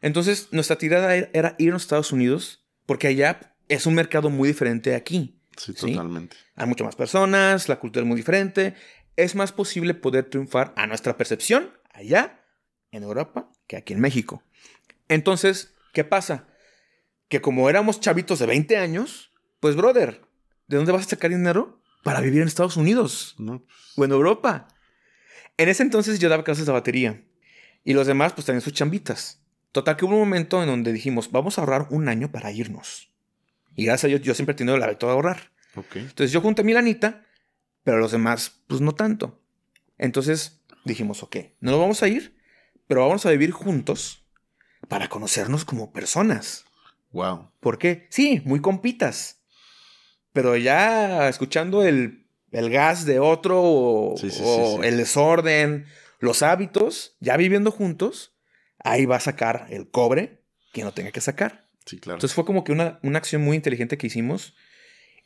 Entonces nuestra tirada era ir a los Estados Unidos, porque allá es un mercado muy diferente de aquí. Sí, totalmente. Hay muchas más personas, la cultura es muy diferente. Es más posible poder triunfar a nuestra percepción allá en Europa que aquí en México. Entonces, ¿qué pasa? Que como éramos chavitos de 20 años, pues brother, ¿de dónde vas a sacar dinero para vivir en Estados Unidos? No. O en Europa. En ese entonces yo daba clases de batería. Y los demás pues tenían sus chambitas. Total que hubo un momento en donde dijimos, vamos a ahorrar un año para irnos. Y gracias a Dios yo siempre he tenido el hábito de ahorrar. Entonces yo junté mi lanita, pero los demás pues no tanto. Entonces dijimos, ok, no nos vamos a ir, pero vamos a vivir juntos para conocernos como personas. Wow. ¿Por qué? Sí, muy compitas. Pero ya escuchando el, gas de otro o, el desorden, los hábitos, ya viviendo juntos, ahí va a sacar el cobre que no tenga que sacar. Sí, claro. Entonces fue como que una, una acción muy inteligente que hicimos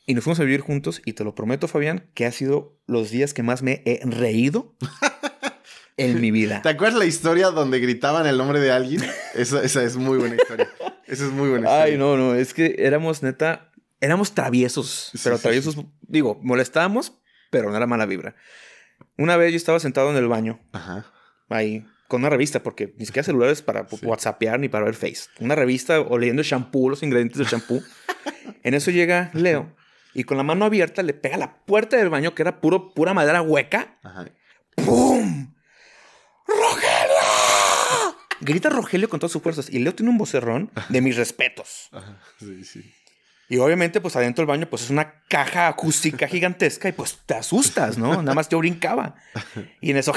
y nos fuimos a vivir juntos y te lo prometo, Fabián, que ha sido los días que más me he reído en mi vida. ¿Te acuerdas la historia donde gritaban el nombre de alguien? Esa, esa es muy buena historia. Esa es muy buena historia. Ay, no, no, es que éramos neta. éramos traviesos, pero traviesos, digo, molestábamos, pero no era mala vibra. Una vez yo estaba sentado en el baño, Ajá. ahí, con una revista, porque ni siquiera celulares para WhatsAppear ni para ver Face. Una revista o leyendo shampoo, los ingredientes del shampoo. en eso llega Leo y con la mano abierta le pega la puerta del baño, que era puro, pura madera hueca. Ajá. ¡Pum! ¡Rogelio! Grita Rogelio con todas sus fuerzas. Y Leo tiene un vocerrón de mis respetos. Ajá. Sí, sí. Y obviamente, pues adentro del baño, pues es una caja acústica gigantesca y pues te asustas, ¿no? Nada más yo brincaba. Y en eso,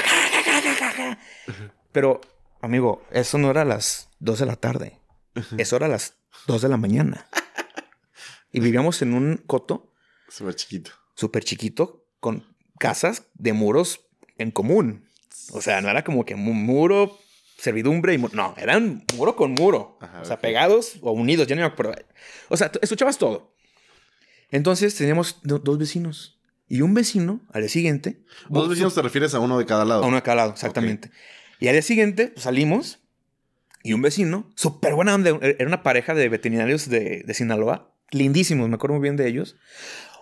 Pero, amigo, eso no era a las 2 de la tarde. Eso era a las 2 de la mañana. Y vivíamos en un coto. Súper chiquito. Súper chiquito, con casas de muros en común. O sea, no era como que un muro, servidumbre y No, eran muro con muro. o sea, pegados o unidos, ya no me acuerdo. O sea, escuchabas todo. Entonces teníamos dos vecinos. Y un vecino, al día siguiente. ¿Dos vecinos te refieres a uno de cada lado? A uno de cada lado, exactamente. Y al día siguiente pues, salimos y un vecino, súper buena onda, era una pareja de veterinarios de, de Sinaloa, lindísimos, me acuerdo muy bien de ellos.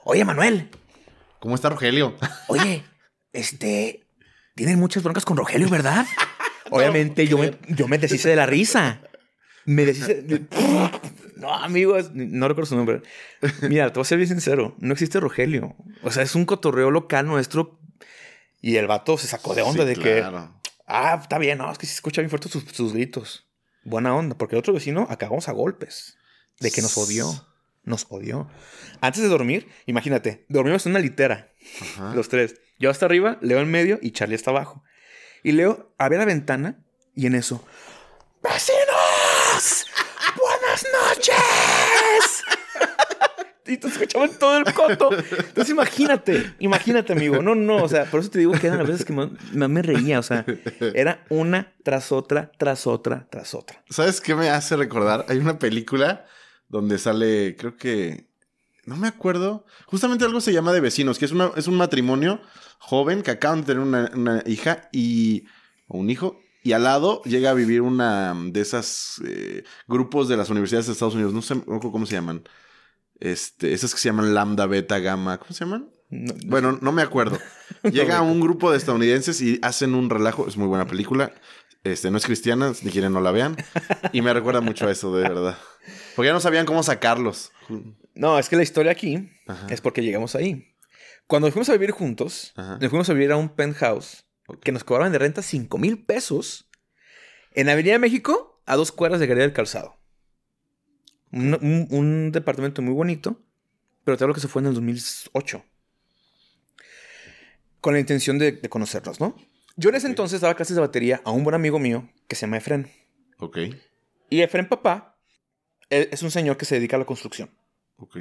Oye, Manuel. ¿Cómo está Rogelio? Oye, este, tienen muchas broncas con Rogelio, ¿verdad? Obviamente yo, me, yo me deshice de la risa. Me deshice. No, amigos, no recuerdo su nombre. Mira, te voy a ser bien sincero. No existe Rogelio. O sea, es un cotorreo local nuestro. Y el vato se sacó de onda de que. Ah, está bien, no, es que se escucha bien fuerte sus, sus, gritos. Buena onda, porque el otro vecino acabamos a golpes. De que nos odió. Nos odió. Antes de dormir, imagínate, dormimos en una litera. Los tres. Yo hasta arriba, Leo en medio y Charlie hasta abajo. Y Leo abre la ventana y en eso. ¡Vecinos! ¡Buenas noches! Y te escuchaban todo el coto. Entonces imagínate, imagínate, amigo. No, no, o sea, por eso te digo que eran las veces que más, me reía. O sea, era una tras otra, tras otra, tras otra. ¿Sabes qué me hace recordar? Hay una película donde sale, creo que. No me acuerdo. Justamente algo se llama de vecinos, que es, una, es un matrimonio joven que acaban de tener una, hija y. o un hijo. Y al lado llega a vivir una de esas eh, grupos de las universidades de Estados Unidos. No sé cómo se llaman. Este, esas que se llaman lambda, beta, gamma. ¿Cómo se llaman? bueno, no me acuerdo. Llega un grupo de estadounidenses y hacen un relajo. Es muy buena película. Este, no es cristiana, ni quieren no la vean. Y me recuerda mucho a eso, de verdad. Porque ya no sabían cómo sacarlos. No, es que la historia aquí es porque llegamos ahí. Cuando fuimos a vivir juntos, nos fuimos a vivir a un penthouse que nos cobraban de renta 5 mil pesos en Avenida México a dos cuadras de Galería del Calzado. Un, departamento muy bonito, pero te hablo que se fue en el 2008. Con la intención de, conocernos, ¿no? Yo en ese entonces daba clases de batería a un buen amigo mío que se llama Efren. Ok. Y Efren, papá, es un señor que se dedica a la construcción. Ok.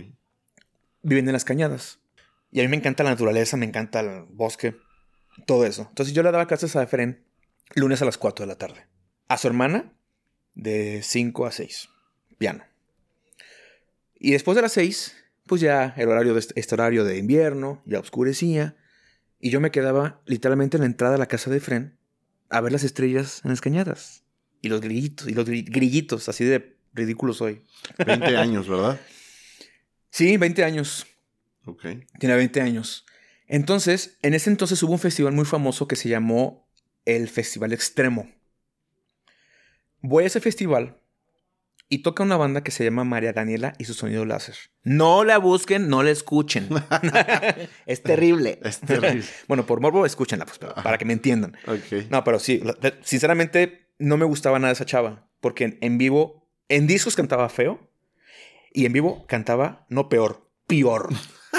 Viven en las cañadas. Y a mí me encanta la naturaleza, me encanta el bosque, todo eso. Entonces yo le daba clases a Efren lunes a las 4 de la tarde. A su hermana, de 5 a 6. Piano. Y después de las seis, pues ya el horario de este, horario de invierno, ya oscurecía. Y yo me quedaba literalmente en la entrada de la casa de Fren a ver las estrellas en las cañadas. Y los grillitos, y los grillitos, así de ridículos hoy. 20 años, ¿verdad? Sí, 20 años. Ok. Tiene 20 años. Entonces, en ese entonces hubo un festival muy famoso que se llamó el Festival Extremo. Voy a ese festival y toca una banda que se llama María Daniela y su sonido láser. No la busquen, no la escuchen. es terrible. Es terrible. bueno, por morbo, escúchenla, pues, para que me entiendan. No, pero sí, sinceramente, no me gustaba nada esa chava. Porque en, vivo, en discos cantaba feo y en vivo cantaba no peor, peor.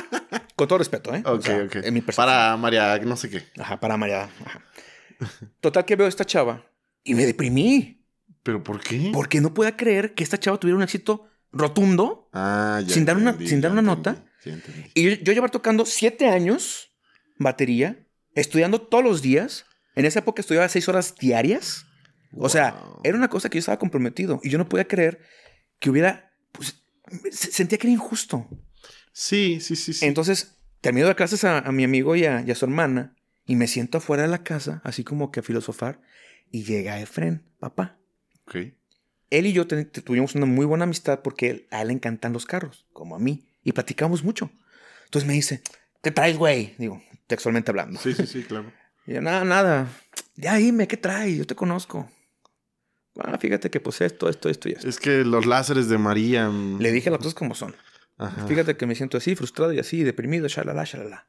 Con todo respeto, ¿eh? Ok, ok. En mi para María, no sé qué. Ajá, para María. Total que veo a esta chava y me deprimí. ¿Pero por qué? Porque no pueda creer que esta chava tuviera un éxito rotundo ah, sin, dar una, sin dar una nota. y yo, llevar tocando siete años batería, estudiando todos los días. En esa época estudiaba seis horas diarias. O sea, era una cosa que yo estaba comprometido y yo no podía creer que hubiera. Pues, sentía que era injusto. Sí, sí, sí. sí. Entonces, termino de clases a, mi amigo y a, y a, su hermana y me siento afuera de la casa, así como que a filosofar. Y llega Efren, papá. Okay. Él y yo tuvimos una muy buena amistad porque a él le encantan los carros, como a mí. y platicamos mucho. Entonces me dice, ¿qué traes, güey? Digo, textualmente hablando. Sí, sí, sí, claro. Y yo, nada, nada. Ya dime, ¿qué traes? Yo te conozco. Ah, fíjate que pues esto, esto, esto y esto. Es que los láseres de María. mm, Le dije las cosas como son. Ajá. Fíjate que me siento así, frustrado y así, deprimido, shalala, shalala.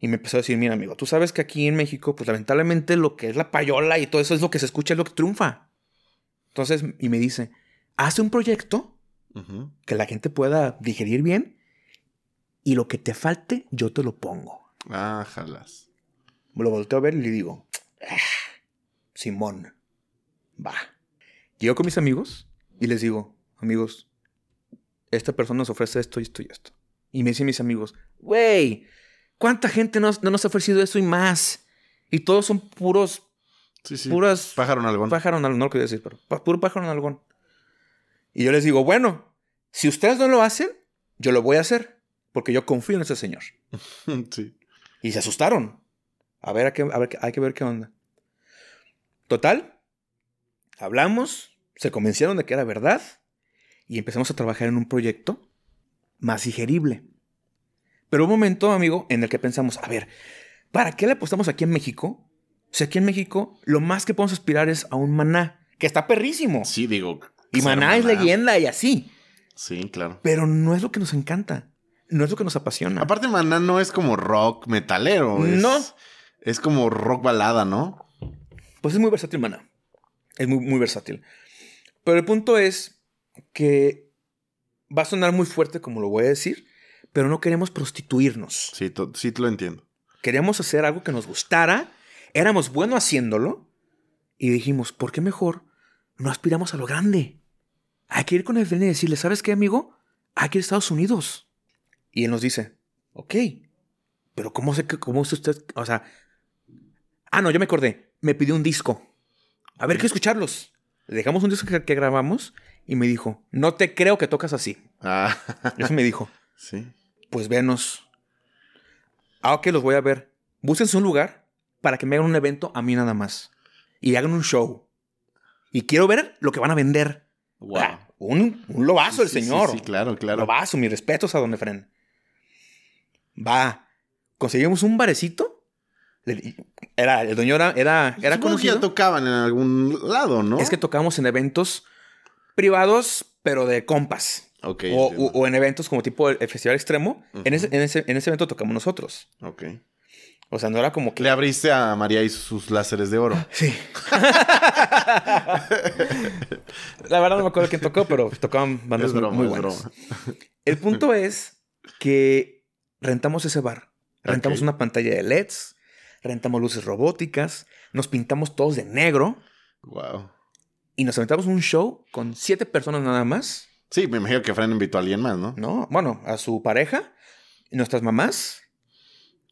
Y me empezó a decir, mira, amigo, tú sabes que aquí en México, pues lamentablemente lo que es la payola y todo eso es lo que se escucha, es lo que triunfa. Entonces, y me dice, haz un proyecto que la gente pueda digerir bien y lo que te falte, yo te lo pongo. Ah, jalas. Me lo volteo a ver y le digo, "Ah, Simón, va. Llego con mis amigos y les digo, amigos, esta persona nos ofrece esto y esto y esto. Y me dicen mis amigos, güey, ¿cuánta gente nos, no nos ha ofrecido eso y más? Y todos son puros, Sí, sí. puras Pájaro en pájaro en no lo quería decir, pero puro pájaro en algún. Y yo les digo, bueno, si ustedes no lo hacen, yo lo voy a hacer, porque yo confío en ese señor. sí. Y se asustaron. A ver, hay que, a ver, hay que ver qué onda. Total, hablamos, se convencieron de que era verdad y empezamos a trabajar en un proyecto más digerible. Pero un momento, amigo, en el que pensamos, a ver, ¿para qué le apostamos aquí en México? O sea, aquí en México lo más que podemos aspirar es a un maná, que está perrísimo. Sí, digo. y maná es leyenda y así. Sí, claro. Pero no es lo que nos encanta. No es lo que nos apasiona. Aparte, Maná no es como rock metalero. es- No. Es como rock balada, ¿no? Pues es muy versátil, Maná. Es muy, muy versátil. Pero el punto es que va a sonar muy fuerte, como lo voy a decir, pero no queremos prostituirnos. Sí, sí te lo entiendo. Queríamos hacer algo que nos gustara, éramos buenos haciéndolo, y dijimos, ¿por qué mejor no aspiramos a lo grande? Hay que ir con el Fren y decirle, ¿sabes qué, amigo? Hay que ir a Estados Unidos. Y él nos dice, ok, pero ¿cómo sé que, cómo es usted? O sea, ah, no, yo me acordé, me pidió un disco. A ver, que escucharlos. Le dejamos un disco que, que grabamos y me dijo, no te creo que tocas así. Ah, Eso me dijo, sí. pues venos. Ah, ok, los voy a ver. Búsquense un lugar para que me hagan un evento a mí nada más. Y hagan un show. Y quiero ver lo que van a vender. Wow. Ah, un, un lobazo el Sí, sí, señor. Sí, claro, claro. Lobazo, mis respetos a Don Efren. Va. Conseguimos un barecito. Era, el dueño era, era, era Supongo que ya conocido. tocaban en algún lado, ¿no? Es que tocábamos en eventos privados, pero de compas. Ok. O, o- en eventos como tipo el, el Festival Extremo. en, ese, en, ese, en ese evento tocamos nosotros. Ok. O sea, no era como que. Le abriste a María y sus láseres de oro. Sí. La verdad no me acuerdo quién tocó, pero tocaban bandas Es broma, muy es buenas. broma. El punto es que rentamos ese bar. Rentamos una pantalla de LEDs, rentamos luces robóticas, nos pintamos todos de negro Wow. y nos aventamos un show con siete personas nada más. Sí, me imagino que Fran invitó a alguien más, ¿no? ¿no? Bueno, a su pareja, nuestras mamás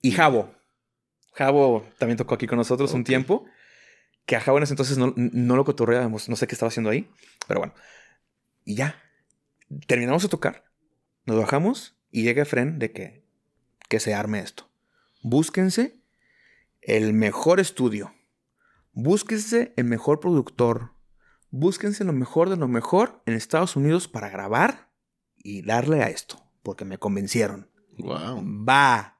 y Javo. Javo también tocó aquí con nosotros un tiempo. Que a Javo en ese entonces no, no lo cotorreábamos, no sé qué estaba haciendo ahí, pero bueno. Y ya, terminamos de tocar, nos bajamos y llega Fren de que, que se arme esto. Búsquense el mejor estudio, búsquense el mejor productor, búsquense lo mejor de lo mejor en Estados Unidos para grabar y darle a esto, porque me convencieron. Wow. Va.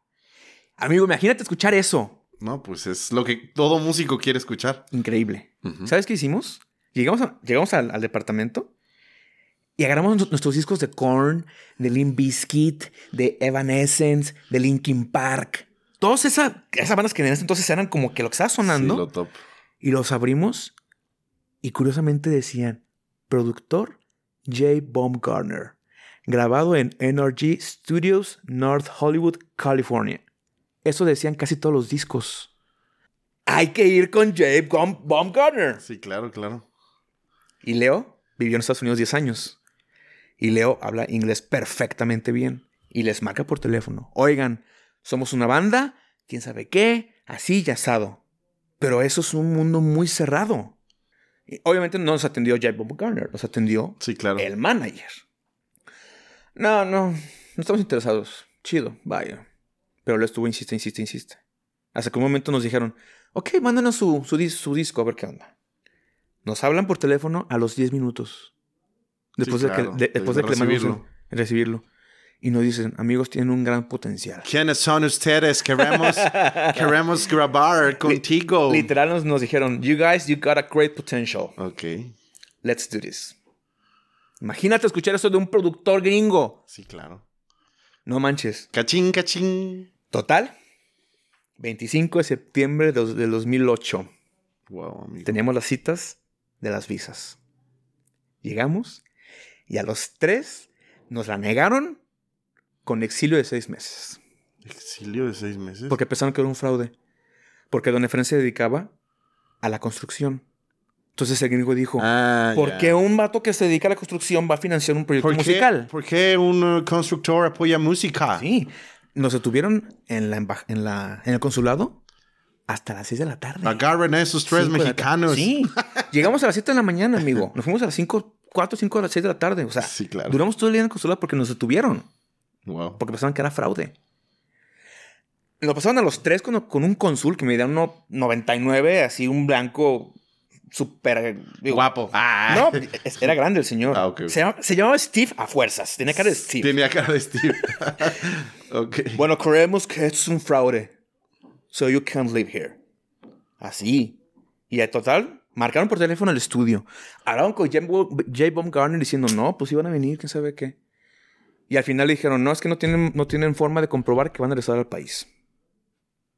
Amigo, imagínate escuchar eso. No, pues es lo que todo músico quiere escuchar. Increíble. ¿Sabes qué hicimos? Llegamos, a- llegamos al, al departamento y agarramos nu- nuestros discos de Korn, de Limp Bizkit, de Evanescence, de Linkin Park. Todas esas, esas bandas que en ese entonces eran como que lo que estaba sonando. Sí, lo top. Y los abrimos y curiosamente decían productor J. Baumgartner, grabado en NRG Studios, North Hollywood, California. Eso decían casi todos los discos. Hay que ir con J. Baum- Baumgartner. Sí, claro, claro. Y Leo vivió en Estados Unidos 10 años. Y Leo habla inglés perfectamente bien. Y les marca por teléfono. Oigan, somos una banda, quién sabe qué, así y asado. Pero eso es un mundo muy cerrado. Y obviamente no nos atendió Jay Bob Garner, nos atendió Sí, claro. el manager. No, no, no estamos interesados. Chido, vaya. Pero lo estuvo, insiste, insiste, insiste. Hasta que un momento nos dijeron, ok, mándanos su, su, su disco a ver qué onda. Nos hablan por teléfono a los 10 minutos. Después, Sí, de, claro, que, de- de después de que le recibirlo. el- recibirlo. y nos dicen, amigos, tienen un gran potencial. ¿Quiénes son ustedes? Queremos, queremos grabar contigo. Literal nos, nos dijeron, you guys, you got a great potential. Ok. Let's do this. Imagínate escuchar eso de un productor gringo. Sí, claro. No manches. Cachín, cachín. Total. 25 de septiembre de, del 2008. Wow, amigo. Teníamos las citas de las visas. Llegamos y a los tres nos la negaron con exilio de seis meses. ¿Exilio de seis meses? Porque pensaron que era un fraude. Porque Don Efren se dedicaba a la construcción. Entonces el gringo dijo, Ah, ¿por qué un vato que se dedica a la construcción va a financiar un proyecto ¿Por qué, musical? ¿Por qué un constructor apoya música? Sí. Nos detuvieron en, la, en, la, en el consulado hasta las 6 de la tarde. Agarren a esos tres mexicanos. Sí. Llegamos a las 7 de la mañana, amigo. Nos fuimos a las 5, 4, 5 a las 6 de la tarde. O sea, Sí, claro. duramos todo el día en el consulado porque nos detuvieron. Wow. Porque pensaban que era fraude. Nos pasaron a los tres con, con un cónsul que me dieron uno 99, así un blanco súper Guapo. Ah. No, es- era grande el señor. Ah. Se, llama- se llamaba Steve a fuerzas. Tenía cara de Steve. Tenía cara de Steve. ok. Bueno, creemos que esto es un fraude. So you can't live here. Así. Y al total, marcaron por teléfono el estudio. Hablaron con J. J. Baumgartner diciendo, no, pues iban a venir, quién sabe qué. Y al final le dijeron, no, es que no tienen, no tienen forma de comprobar que van a regresar al país.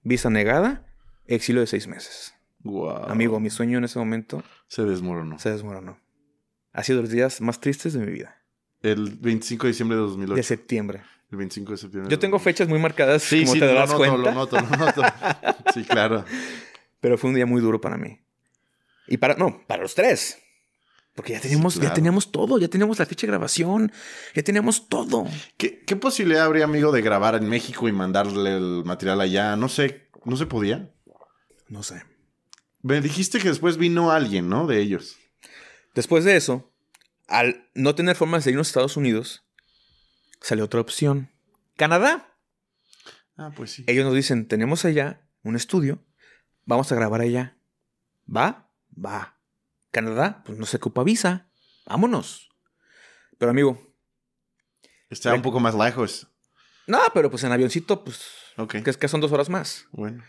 Visa negada, exilio de seis meses. Wow. Amigo, mi sueño en ese momento Se desmoronó. se desmoronó. Ha sido los días más tristes de mi vida. El 25 de diciembre de 2008. De septiembre. El 25 de septiembre. Yo tengo 2008. fechas muy marcadas, Sí, como sí, te lo noto, cuenta. lo noto, lo noto. Sí, claro. Pero fue un día muy duro para mí. Y para, no, para los tres. Porque ya teníamos, claro. ya teníamos todo, ya teníamos la fecha de grabación, ya teníamos todo. ¿Qué, ¿Qué posibilidad habría, amigo, de grabar en México y mandarle el material allá? No sé, ¿no se podía? No sé. Me dijiste que después vino alguien, ¿no? De ellos. Después de eso, al no tener forma de seguirnos a Estados Unidos, salió otra opción. Canadá. Ah, pues sí. Ellos nos dicen, tenemos allá un estudio, vamos a grabar allá. ¿Va? Va. Canadá, pues no se ocupa visa. Vámonos. Pero amigo, Está un poco más lejos. no, pero pues en avioncito, pues, Ok. que es que son dos horas más. Bueno.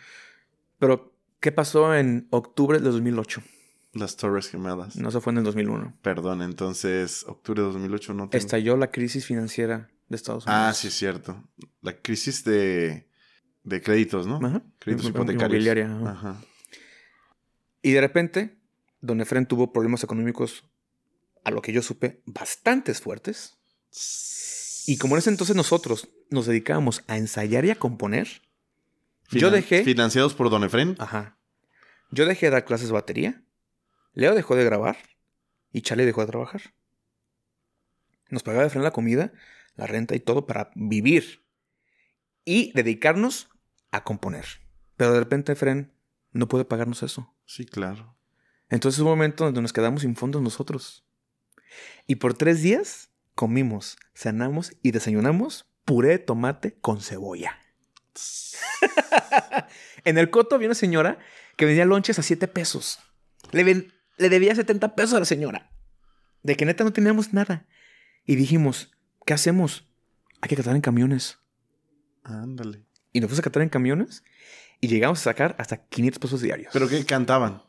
Pero, ¿qué pasó en octubre de 2008? Las Torres Gemelas. No se fue en el 2001. Perdón, entonces, octubre de 2008 no tengo... Estalló la crisis financiera de Estados Unidos. Ah, sí, es cierto. La crisis de, de créditos, ¿no? Ajá. Créditos hipotecarios. inmobiliaria, ajá. Ajá. Y de repente, Don Efren tuvo problemas económicos, a lo que yo supe, bastantes fuertes. Y como en ese entonces nosotros nos dedicábamos a ensayar y a componer, yo dejé... Financiados por Don Efren. Ajá. Yo dejé de dar clases de batería. Leo dejó de grabar. Y Charlie dejó de trabajar. Nos pagaba de frente la comida, la renta y todo para vivir. Y dedicarnos a componer. Pero de repente Fren no puede pagarnos eso. Sí, claro. Entonces hubo un momento donde nos quedamos sin fondos nosotros. Y por tres días comimos, cenamos y desayunamos puré de tomate con cebolla. en el coto había una señora que vendía lonches a 7 pesos. Le, ven- le debía 70 pesos a la señora. De que neta no teníamos nada. Y dijimos, ¿qué hacemos? Hay que catar en camiones. Ándale. Y nos fuimos a catar en camiones y llegamos a sacar hasta 500 pesos diarios. ¿Pero qué cantaban?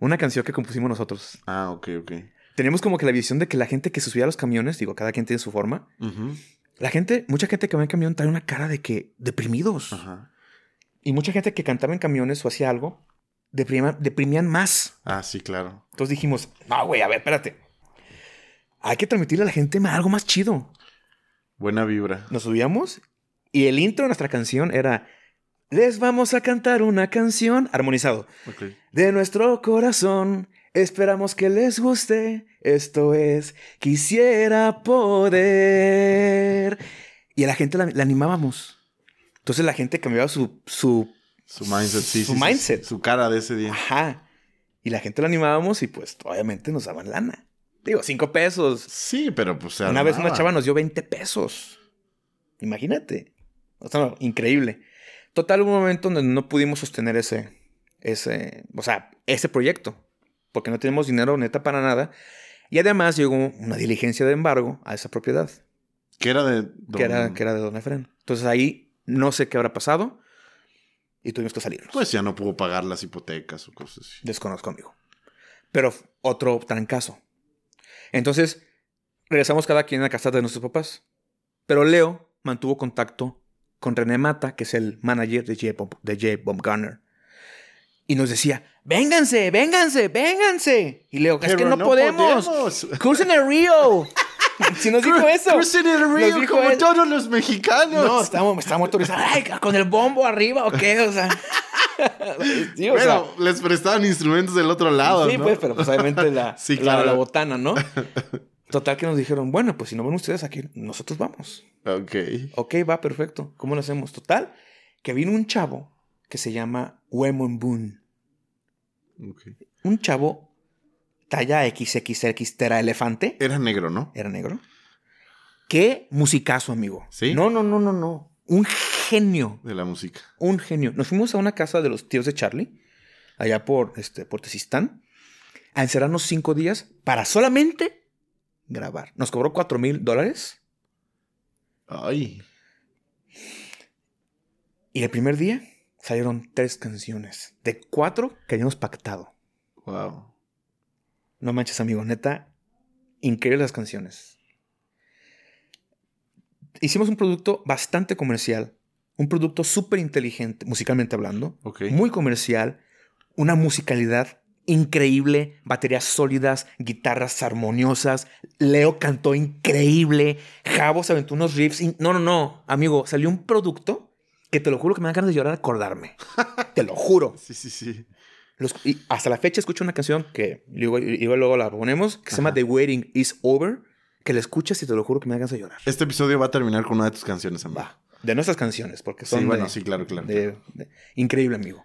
Una canción que compusimos nosotros. Ah, ok, ok. Tenemos como que la visión de que la gente que se subía a los camiones, digo, cada quien tiene su forma. Ujú. La gente, mucha gente que va en camión trae una cara de que deprimidos. Ajá. Y mucha gente que cantaba en camiones o hacía algo, deprima- deprimían más. Ah, sí, claro. Entonces dijimos, no, güey, a ver, espérate. Hay que transmitirle a la gente algo más chido. Buena vibra. Nos subíamos y el intro de nuestra canción era, les vamos a cantar una canción armonizado. De nuestro corazón, esperamos que les guste. Esto es, quisiera poder. Y a la gente la, la animábamos. Entonces la gente cambiaba su, su, Su mindset, sí. Su sí, mindset. Su cara de ese día. ajá. Y la gente la animábamos y pues obviamente nos daban lana. Digo, cinco pesos. Sí, pero pues se Una vez una chava nos dio 20 pesos. Imagínate. O sea, increíble. Total, hubo un momento donde no pudimos sostener ese, ese, o sea, ese proyecto. Porque no tenemos dinero neta para nada. Y además llegó una diligencia de embargo a esa propiedad. Que era de que, era, que era de Don Efren. Entonces ahí no sé qué habrá pasado y tuvimos que salirnos. Pues ya no pudo pagar las hipotecas o cosas así. Desconozco, amigo. Pero otro trancazo. Entonces, regresamos cada quien a la casa de nuestros papás. Pero Leo mantuvo contacto con René Mata, que es el manager de J. Bob, de J. Bob Garner. Y nos decía, vénganse, vénganse, vénganse. Y Leo, es que no, podemos. podemos. Cruisen el río. Si nos dijo eso. Cruisen el río como todos los mexicanos. No, estamos, estamos autorizados. Ay, con el bombo arriba o qué, o sea. bueno, les prestaban instrumentos del otro lado. Sí, pues, pero pues obviamente la, la, la, botana, ¿no? Total que nos dijeron, bueno, pues si no ven ustedes aquí, nosotros vamos. Ok. Ok, va, perfecto. ¿Cómo lo hacemos? Total, que vino un chavo que se llama Wemon. Okay. Un chavo talla XXX era elefante. Era negro, ¿no? Era negro. Qué musicazo, amigo. Sí. No, no, no, no, no. Un genio. De la música. Un genio. Nos fuimos a una casa de los tíos de Charlie, allá por, este, por Tesistán, a encerrarnos cinco días para solamente grabar. Nos cobró cuatro mil dólares. Ay. Y el primer día salieron tres canciones de cuatro que habíamos pactado. Wow. No manches, amigo, neta, increíbles las canciones. Hicimos un producto bastante comercial, un producto súper inteligente, musicalmente hablando, muy comercial, una musicalidad increíble, baterías sólidas, guitarras armoniosas. Leo cantó increíble. Javo se aventó unos riffs. No, no, no, amigo, salió un producto que te lo juro que me da ganas de llorar acordarme. te lo juro. Sí, sí, sí. y hasta la fecha escucho una canción que luego, luego la ponemos, que se llama The Waiting is Over, que la escuchas y te lo juro que me da ganas de llorar. Este episodio va a terminar con una de tus canciones, amigo. Va. De nuestras canciones, porque son. Sí, bueno, sí, claro, claro. increíble, amigo.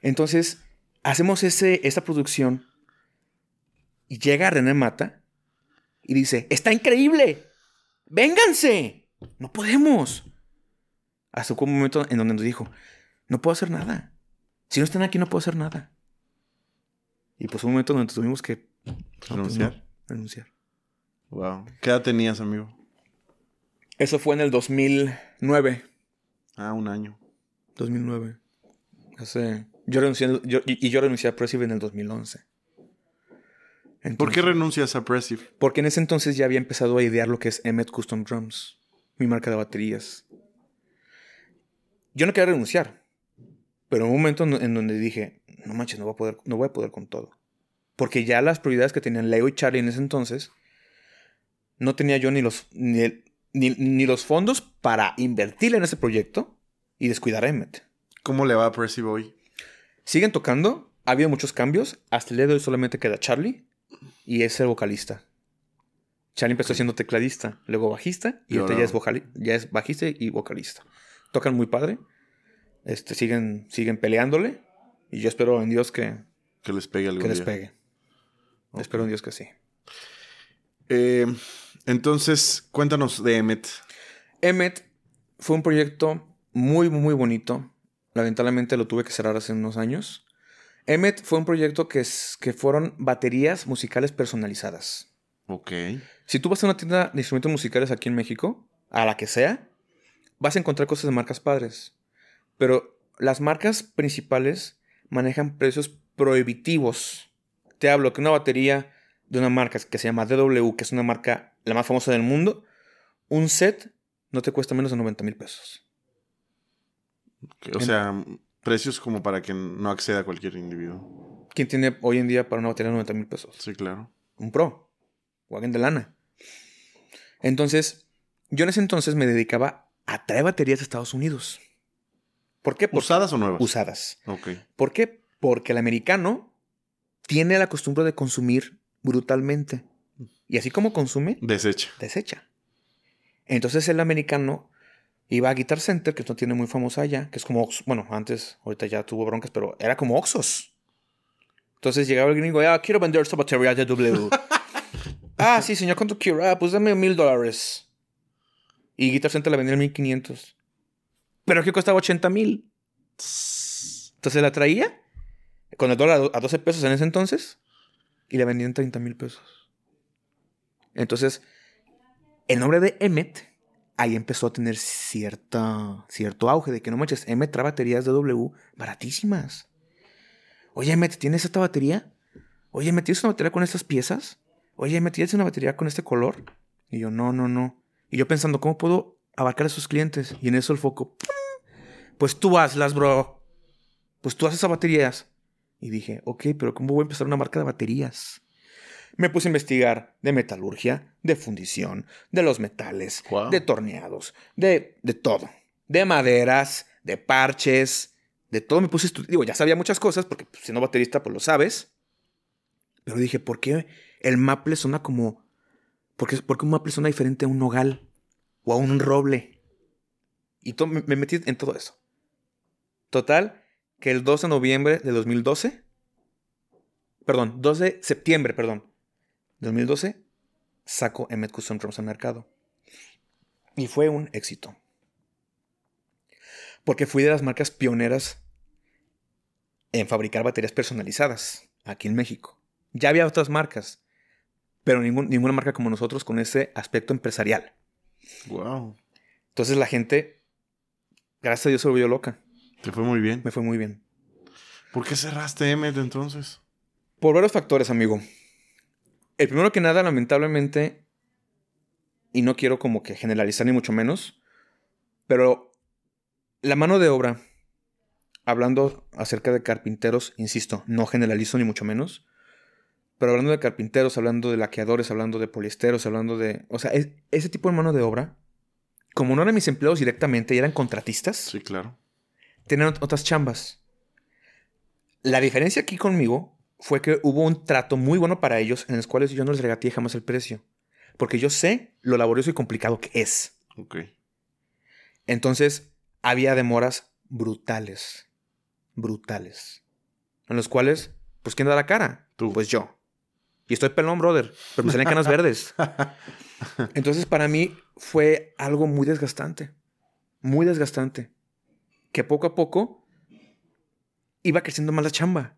Entonces, hacemos ese, esa producción y llega René Mata y dice, está increíble, vénganse, no podemos. Hasta un momento en donde nos dijo, no puedo hacer nada. Si no están aquí, no puedo hacer nada. Y pues un momento donde tuvimos que pues, renunciar. renunciar. Wow. ¿Qué edad tenías, amigo? Eso fue en el 2009. Ah, un año. 2009. Hace yo renuncié, y yo renuncié a Pressive en el 2011. ¿Por qué renuncias a Pressive? Porque en ese entonces ya había empezado a idear lo que es Emmet Custom Drums, mi marca de baterías. Yo no quería renunciar, pero en un momento en donde dije, no manches, no voy a poder, no voy a poder con todo. Porque ya las prioridades que tenían Leo y Charlie en ese entonces, no tenía yo ni los, ni, ni, los fondos para invertir en ese proyecto y descuidar a Emmet. ¿Cómo le va a Pressive hoy? Siguen tocando, ha habido muchos cambios. Hasta el día de hoy solamente queda Charlie y es el vocalista. Charlie empezó siendo tecladista, luego bajista y, ahora ya es, ya es bajista y vocalista. Tocan muy padre. Este, siguen, siguen peleándole y yo espero en Dios que, que les pegue algún Que les pegue. Espero en Dios que sí. Eh, entonces, cuéntanos de Emmet. Emmet fue un proyecto muy, muy bonito. Lamentablemente lo tuve que cerrar hace unos años. Emmet fue un proyecto que, es, que fueron baterías musicales personalizadas. Ok. Si tú vas a una tienda de instrumentos musicales aquí en México, a la que sea, vas a encontrar cosas de marcas padres. Pero las marcas principales manejan precios prohibitivos. Te hablo que una batería de una marca que se llama DW, que es una marca la más famosa del mundo, un set no te cuesta menos de 90 mil pesos. O sea, precios como para que no acceda cualquier individuo. ¿Quién tiene hoy en día para una batería 90 mil pesos? Sí, claro. Un Pro. O alguien de lana. Entonces, yo en ese entonces me dedicaba a traer baterías de Estados Unidos. ¿Por qué? ¿Usadas o nuevas? Usadas. Ok. ¿Por qué? Porque el americano tiene la costumbre de consumir brutalmente. Y así como consume... Desecha. Desecha. Entonces el americano Iba a Guitar Center, que no tiene muy famosa allá, que es como, bueno, antes, ahorita ya tuvo broncas, pero era como Oxos. Entonces llegaba el gringo, ah, quiero vender esta batería de W. ah, sí, señor, ¿cuánto quiero? Ah, pues dame mil dólares. Y Guitar Center la vendía en 1500. Pero aquí costaba 80 mil. Entonces la traía con el dólar a 12 pesos en ese entonces y la vendía en 30 mil pesos. Entonces, el nombre de Emmet ahí empezó a tener cierta, cierto auge de que no manches, Emmet trae baterías de W baratísimas. Oye, Emmet, ¿tienes esta batería? Oye, ¿me tienes una batería con estas piezas? Oye, ¿me tienes una batería con este color? Y yo, no, no, no. Y yo pensando, ¿cómo puedo abarcar a esos clientes? Y en eso el foco, pues tú hazlas, bro. Pues tú haces esas baterías. Y dije, ok, pero ¿cómo voy a empezar una marca de baterías? Me puse a investigar de metalurgia, de fundición, de los metales, de torneados, de, de todo. De maderas, de parches, de todo me puse a estudiar. Digo, ya sabía muchas cosas, porque pues, siendo baterista, pues lo sabes. Pero dije, ¿por qué el maple suena como. ¿Por qué, un maple suena diferente a un nogal? O a un roble. Y me metí en todo eso. Total, que el 12 de noviembre de 2012. Perdón, 12 de septiembre, perdón. 2012 saco Emmet Custom Drums al mercado. Y fue un éxito. Porque fui de las marcas pioneras en fabricar baterías personalizadas aquí en México. Ya había otras marcas, pero ninguna marca como nosotros con ese aspecto empresarial. Wow. Entonces la gente, gracias a Dios, se volvió loca. Te fue muy bien. Me fue muy bien. ¿Por qué cerraste Emmet entonces? Por varios factores, amigo. El primero que nada, lamentablemente, y no quiero como que generalizar ni mucho menos, pero la mano de obra, hablando acerca de carpinteros, insisto, no generalizo ni mucho menos, pero hablando de carpinteros, hablando de laqueadores, hablando de poliesteros, hablando de... O sea, ese tipo de mano de obra, como no eran mis empleados directamente y eran contratistas. Sí, claro. Tenían otras chambas. La diferencia aquí conmigo fue que hubo un trato muy bueno para ellos en los cuales yo no les regateé jamás el precio. Porque yo sé lo laborioso y complicado que es. Ok. Entonces, había demoras brutales. Brutales. En los cuales, pues, ¿quién da la cara? Tú. Pues yo. Y estoy pelón, brother. Pero me salen canas verdes. Entonces, para mí fue algo muy desgastante. Muy desgastante. Que poco a poco iba creciendo más la chamba.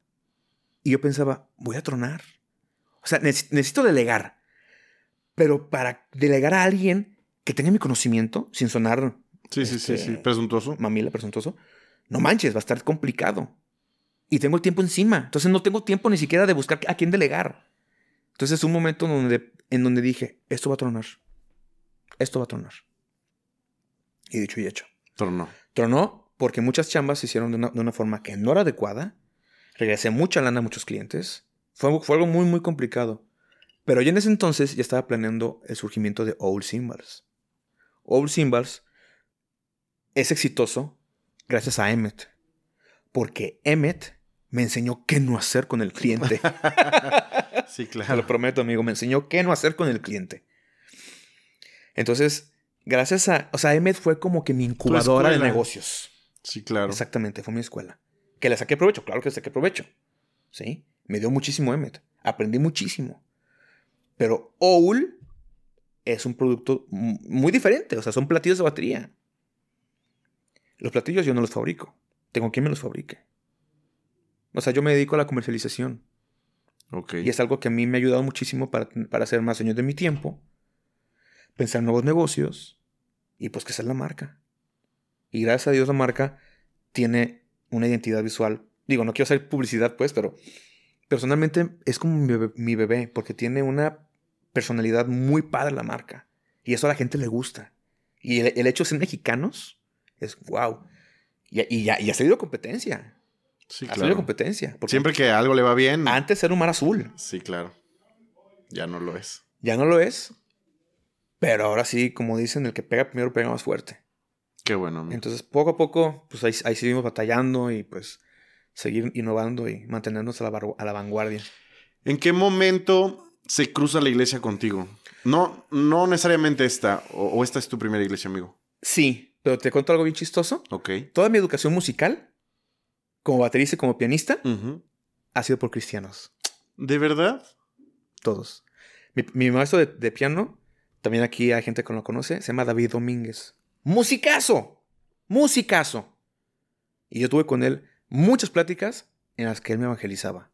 Y yo pensaba, voy a tronar. O sea, necesito delegar. Pero para delegar a alguien que tenga mi conocimiento, sin sonar. Sí, sí, sí, este, sí. Presuntuoso. Mamila, presuntuoso. No manches, va a estar complicado. Y tengo el tiempo encima. Entonces no tengo tiempo ni siquiera de buscar a quién delegar. Entonces es un momento en donde, en donde dije, esto va a tronar. Esto va a tronar. Y dicho y hecho. Tronó. Tronó porque muchas chambas se hicieron de una, de una forma que no era adecuada regresé mucha lana a muchos clientes. Fue, fue algo muy, muy complicado. Pero yo en ese entonces ya estaba planeando el surgimiento de Old Cymbals. Old Cymbals es exitoso gracias a Emmet. Porque Emmet me enseñó qué no hacer con el cliente. sí, claro. Te lo prometo, amigo. Me enseñó qué no hacer con el cliente. Entonces, gracias a... O sea, Emmet fue como que mi incubadora de negocios. Sí, claro. Exactamente, fue mi escuela. Que le saqué provecho, claro que le saqué provecho. ¿Sí? Me dio muchísimo Emmet. Aprendí muchísimo. Pero OUL es un producto muy diferente. O sea, son platillos de batería. Los platillos yo no los fabrico. Tengo quien me los fabrique. O sea, yo me dedico a la comercialización. Y es algo que a mí me ha ayudado muchísimo para, para hacer más años de mi tiempo. Pensar nuevos negocios. Y pues que sea la marca. Y gracias a Dios la marca tiene una identidad visual. Digo, no quiero hacer publicidad, pues, pero personalmente es como mi bebé, porque tiene una personalidad muy padre la marca. Y eso a la gente le gusta. Y el, hecho de ser mexicanos es wow. Y, ya, y ha salido competencia. Sí, ha salido competencia. Siempre que algo le va bien. Antes era un mar azul. Sí, claro. Ya no lo es. Ya no lo es. Pero ahora sí, como dicen, el que pega primero pega más fuerte. Qué bueno. Entonces, poco a poco, pues ahí, ahí, seguimos batallando y pues seguir innovando y mantenernos a la, a la vanguardia. ¿En qué momento se cruza la iglesia contigo? No, no necesariamente esta, o, esta es tu primera iglesia, amigo. Sí, pero te cuento algo bien chistoso. Ok. Toda mi educación musical, como baterista y como pianista, ha sido por cristianos. ¿De verdad? Todos. Mi, maestro de, de, piano, también aquí hay gente que lo conoce, se llama David Domínguez. Musicazo, musicazo. Y yo tuve con él muchas pláticas en las que él me evangelizaba.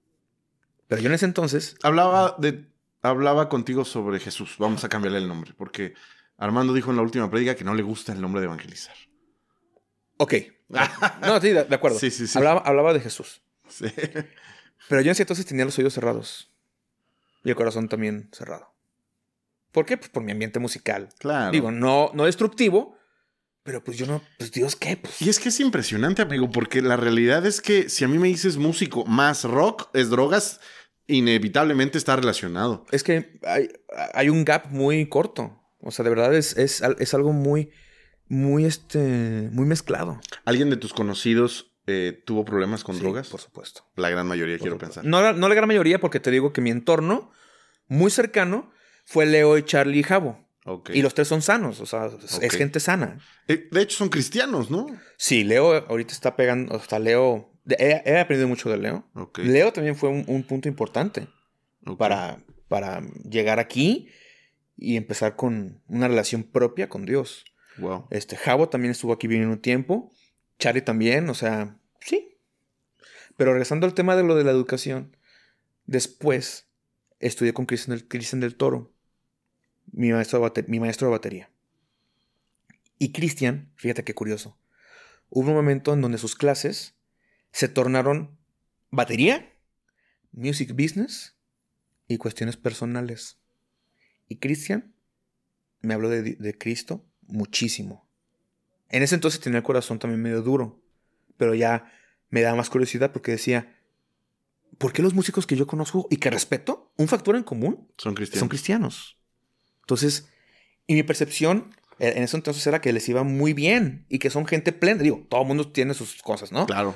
Pero yo en ese entonces... Hablaba, de, hablaba contigo sobre Jesús. Vamos a cambiarle el nombre, porque Armando dijo en la última prédica que no le gusta el nombre de evangelizar. Ok. no, sí, de, acuerdo. Sí, sí, sí. Hablaba, hablaba de Jesús. Sí. Pero yo en ese entonces tenía los oídos cerrados. Y el corazón también cerrado. ¿Por qué? Pues por mi ambiente musical. Claro. Digo, no, no destructivo, pero pues yo no, pues Dios, ¿qué? Pues y es que es impresionante, amigo, porque la realidad es que si a mí me dices músico más rock, es drogas, inevitablemente está relacionado. Es que hay, hay un gap muy corto. O sea, de verdad es, es, es algo muy, muy, este, muy mezclado. ¿Alguien de tus conocidos eh, tuvo problemas con drogas? Por supuesto. La gran mayoría, quiero pensar. No, no la gran mayoría, porque te digo que mi entorno muy cercano fue Leo y Charlie y Javo. Y los tres son sanos, o sea, es gente sana. Eh, de hecho, son cristianos, ¿no? Sí, Leo ahorita está pegando, o sea, Leo, he, aprendido mucho de Leo. Leo también fue un, punto importante para, para llegar aquí y empezar con una relación propia con Dios. Este, Javo también estuvo aquí viviendo un tiempo. Charlie también, o sea, sí. Pero regresando al tema de lo de la educación, después estudié con Cristian del, del Toro, mi maestro, de mi maestro de batería. Y Cristian, fíjate qué curioso, hubo un momento en donde sus clases se tornaron batería, music business y cuestiones personales. Y Cristian me habló de, de Cristo muchísimo. En ese entonces tenía el corazón también medio duro, pero ya me daba más curiosidad porque decía, ¿por qué los músicos que yo conozco y que respeto, un factor en común, son cristianos? Son cristianos. Entonces, y mi percepción e, en ese entonces era que les iba muy bien y que son gente plena. Digo, todo el mundo tiene sus cosas, ¿no? Claro.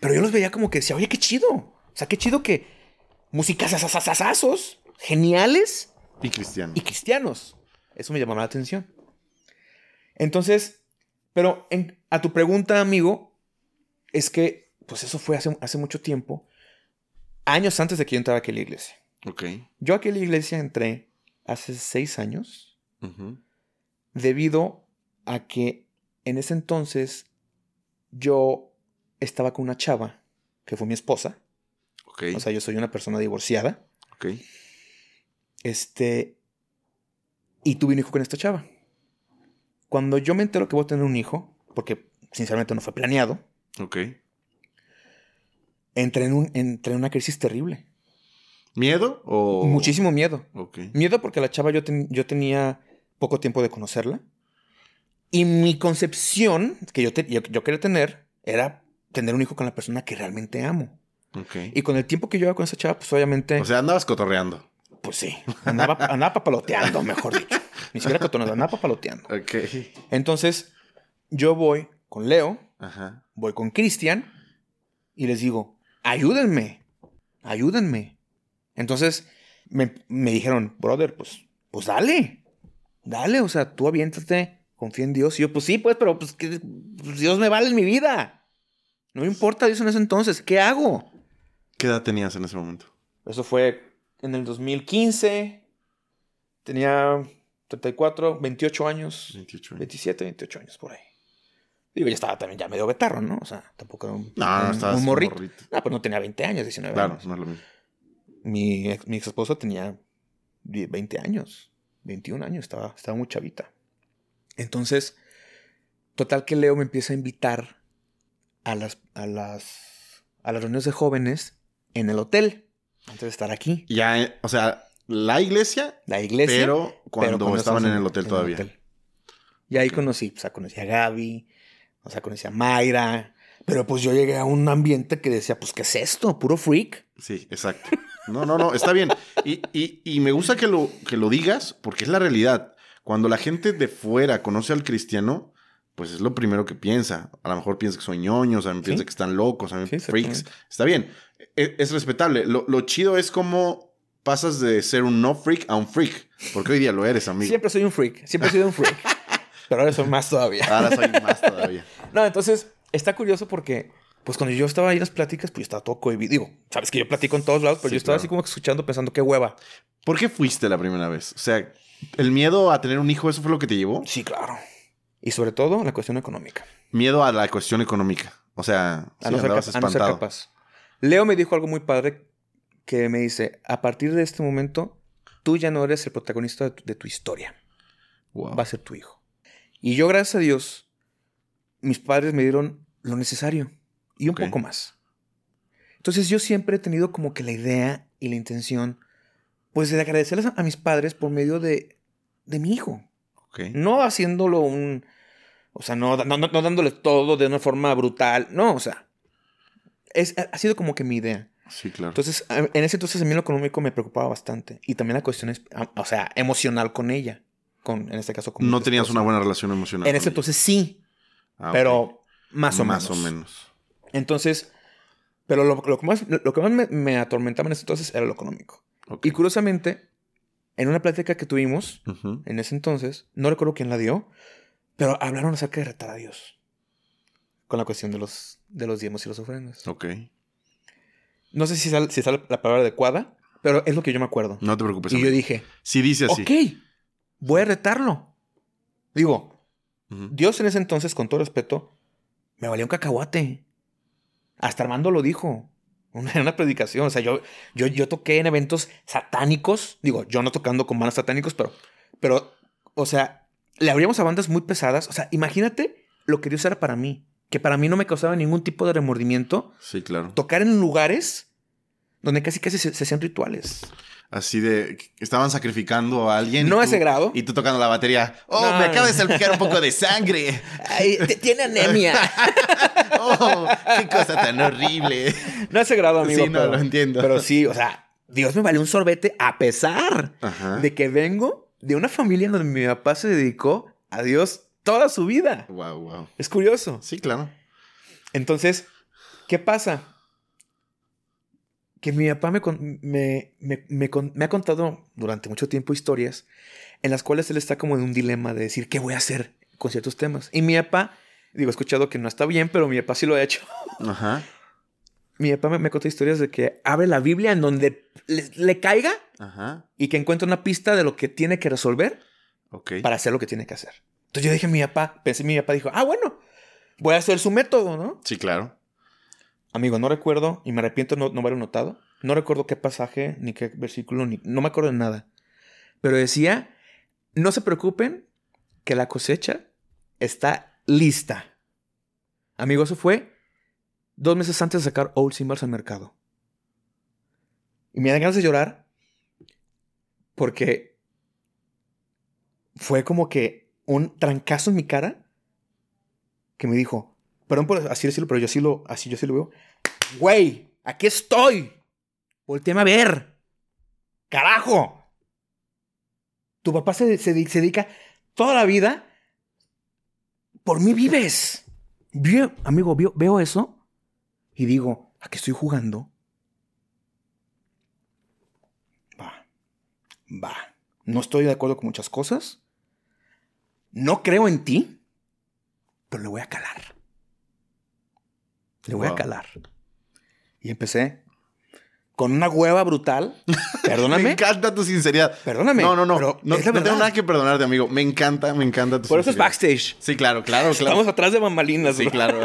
Pero yo los veía como que decía, oye, qué chido. O sea, qué chido que músicas asasasazos, geniales. Y cristianos. Y cristianos. Eso me llamó la atención. Entonces, pero a tu pregunta, amigo, es que, pues eso fue hace, hace mucho tiempo, años antes de que yo entrara aquí a la iglesia. Ok. Yo aquí a la iglesia entré hace seis años, debido a que en ese entonces yo estaba con una chava, que fue mi esposa. Ok. O sea, yo soy una persona divorciada. Ok. Este, y tuve un hijo con esta chava. Cuando yo me entero que voy a tener un hijo, porque sinceramente no fue planeado. Ok. Entré en, un, entré en una crisis terrible. ¿Miedo o...? Muchísimo miedo. Ok. Miedo porque la chava yo, yo tenía poco tiempo de conocerla. Y mi concepción que yo, yo, quería tener era tener un hijo con la persona que realmente amo. Ok. Y con el tiempo que yo iba con esa chava, pues obviamente... O sea, andabas cotorreando. Pues sí, andaba, andaba papaloteando, mejor dicho. Ni siquiera cotonando, andaba papaloteando. Ok. Entonces, yo voy con Leo, voy con Cristian y les digo, ayúdenme, ayúdenme. Entonces, me, dijeron, brother, pues, pues dale, dale, o sea, tú aviéntate, confía en Dios. Y yo, pues sí, pues, pero pues, que, pues, Dios me vale en mi vida. No me importa Dios en ese entonces, ¿qué hago? ¿Qué edad tenías en ese momento? Eso fue en el 2015 tenía 34, 28 años. 28 27, 28 años por ahí. Digo, ya estaba también ya medio betarro, ¿no? O sea, tampoco era un, no, no un, morrito. No, pues no tenía 20 años, 19 claro, años. no es lo mismo. Mi ex, mi ex esposa tenía 20 años, 21 años, estaba, estaba muy chavita. Entonces, total que Leo me empieza a invitar a las, a las, a las reuniones de jóvenes en el hotel. Antes de estar aquí. Ya, eh, o sea, la iglesia. La iglesia. Pero cuando, estaban en el hotel todavía. Y ahí conocí, o sea, conocí a Gaby, o sea, conocí a Mayra. Pero pues yo llegué a un ambiente que decía, pues, ¿qué es esto? Puro freak. Sí, exacto. No, no, no, está bien. Y, y, me gusta que lo, que lo digas porque es la realidad. Cuando la gente de fuera conoce al cristiano, pues es lo primero que piensa. A lo mejor piensa que son ñoños, a mí piensa que están locos, a mí freaks. Está bien. E, es, respetable. Lo, chido es cómo pasas de ser un no freak a un freak. Porque hoy día lo eres, amigo. Siempre soy un freak. Siempre he sido un freak. Pero ahora soy más todavía. Ahora soy más todavía. no, entonces está curioso porque, pues cuando yo estaba ahí en las pláticas, pues yo estaba todo cohibido. Digo, sabes que yo platico en todos lados, pero yo estaba así como escuchando pensando qué hueva. ¿Por qué fuiste la primera vez? O sea, ¿el miedo a tener un hijo, eso fue lo que te llevó? Sí, claro. Y sobre todo la cuestión económica. Miedo a la cuestión económica. O sea, a, no, ser, capaz. Leo me dijo algo muy padre que me dice, a partir de este momento, tú ya no eres el protagonista de tu, historia. va a ser tu hijo. Y yo, gracias a Dios, mis padres me dieron lo necesario y un poco más. Entonces yo siempre he tenido como que la idea y la intención, pues de agradecerles a, mis padres por medio de, de mi hijo. No haciéndolo un... O sea, no, no, no, dándole todo de una forma brutal. No, o sea, es, ha sido como que mi idea. Sí, claro. Entonces, en ese entonces a mí lo económico me preocupaba bastante. Y también la cuestión es, o sea, emocional con ella. Con, en este caso, con No tenías una buena relación emocional. En ese entonces sí. Ah, pero más o menos. Más o menos. Entonces, pero lo, que más, lo que más me, atormentaba en ese entonces era lo económico. Y curiosamente, en una plática que tuvimos en ese entonces, no recuerdo quién la dio, pero hablaron acerca de retar a Dios. Con la cuestión de los, de los diezmos y los ofrendas. Ok. No sé si sale, si sale la palabra adecuada, pero es lo que yo me acuerdo. No te preocupes. Y yo dije. Si dice así. Ok, voy a retarlo. Digo, Dios en ese entonces, con todo respeto, me valía un cacahuate. Hasta Armando lo dijo. En una predicación. O sea, yo, yo, yo toqué en eventos satánicos. Digo, yo no tocando con bandas satánicos, pero, pero, o sea, le abríamos a bandas muy pesadas. O sea, imagínate lo que Dios era para mí que para mí no me causaba ningún tipo de remordimiento. Sí, claro. Tocar en lugares donde casi casi se, hacían rituales. Así de estaban sacrificando a alguien. No a ese grado. Y tú tocando la batería. Oh, me acaba de salpicar un poco de sangre. Ay, tiene anemia. oh, qué cosa tan horrible. No a ese grado, amigo. Sí, no, lo entiendo. Pero sí, o sea, Dios me valió un sorbete a pesar de que vengo de una familia donde mi papá se dedicó a Dios toda su vida. Wow, wow. Es curioso. Sí, claro. Entonces, ¿qué pasa? Que mi papá me, me, ha contado durante mucho tiempo historias en las cuales él está como en un dilema de decir, ¿qué voy a hacer con ciertos temas? Y mi papá, digo, he escuchado que no está bien, pero mi papá sí lo ha hecho. Ajá. Mi papá me, contó historias de que abre la Biblia en donde le, caiga y que encuentra una pista de lo que tiene que resolver para hacer lo que tiene que hacer. Entonces yo dije a mi papá, pensé, mi papá dijo, ah, bueno, voy a hacer su método, ¿no? Sí, claro. Amigo, no recuerdo, y me arrepiento no, no haberlo notado, no recuerdo qué pasaje, ni qué versículo, ni, no me acuerdo de nada. Pero decía, no se preocupen, que la cosecha está lista. Amigo, eso fue dos meses antes de sacar Old Simbers al mercado. Y me dan ganas de llorar porque fue como que un trancazo en mi cara que me dijo, perdón por así decirlo, pero yo lo, así yo lo veo. Güey, aquí estoy. Voltéame a ver. Carajo. Tu papá se, se, dedica toda la vida. Por mí vives. amigo, veo, veo eso y digo, ¿a qué estoy jugando? Va. Va. No estoy de acuerdo con muchas cosas no creo en ti, pero le voy a calar. Le voy a calar. Y empecé con una hueva brutal. Perdóname. me encanta tu sinceridad. Perdóname. No, no, no. no, no tengo nada que perdonarte, amigo. Me encanta, me encanta tu Por eso es backstage. Sí, claro, claro, claro. Estamos atrás de bambalinas. Sí, claro.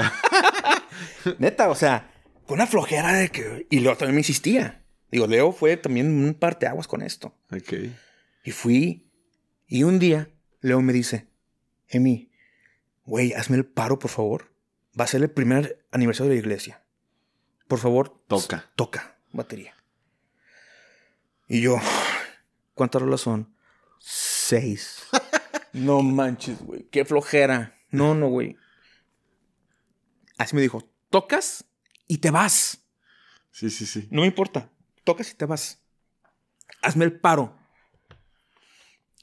Neta, o sea, con una flojera de que... Y luego también me insistía. Digo, Leo fue también un parteaguas con esto. Ok. Y fui... Y un día, Leo me dice... Emi, güey, hazme el paro, por favor. Va a ser el primer aniversario de la iglesia. Por favor. Toca. Toca. Batería. Y yo, ¿cuántas rolas son? Seis. no manches, güey. Qué flojera. No, no, güey. Así me dijo, tocas y te vas. Sí, sí, sí. No me importa. Tocas y te vas. Hazme el paro.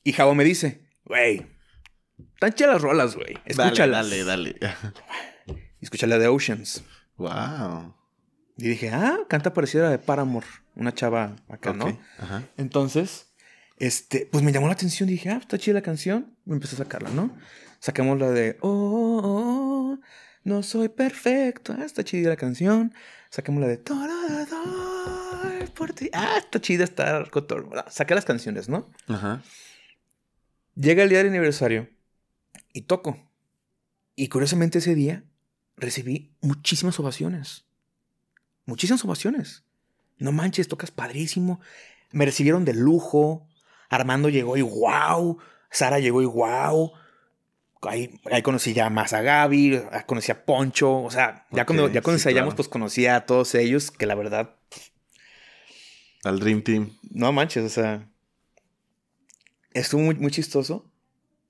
Y Javo me dice, güey, están las rolas, güey. Escúchalas. Dale, dale, dale. Escucha la de Oceans. Wow. Y dije, ah, canta parecida a la de Paramore. Una chava acá, ¿no? Ajá. Entonces, este, pues me llamó la atención. Dije, ah, está chida la canción. Me empecé a sacarla, ¿no? Sacamos la de, oh, oh, oh no soy perfecto. Ah, está chida la canción. Sacamos la de, por ti. Ah, está chida, está cotor. Saqué las canciones, ¿no? Ajá. Llega el día del aniversario y toco. Y curiosamente ese día recibí muchísimas ovaciones. Muchísimas ovaciones. No manches, tocas padrísimo. Me recibieron de lujo. Armando llegó y wow. Sara llegó y wow. Ahí, ahí conocí ya más a Gaby, conocí a Poncho. O sea, ya cuando, ya cuando ensayamos, pues conocí a todos ellos, que la verdad. Al Dream Team. No manches, o sea. Estuvo muy, muy chistoso.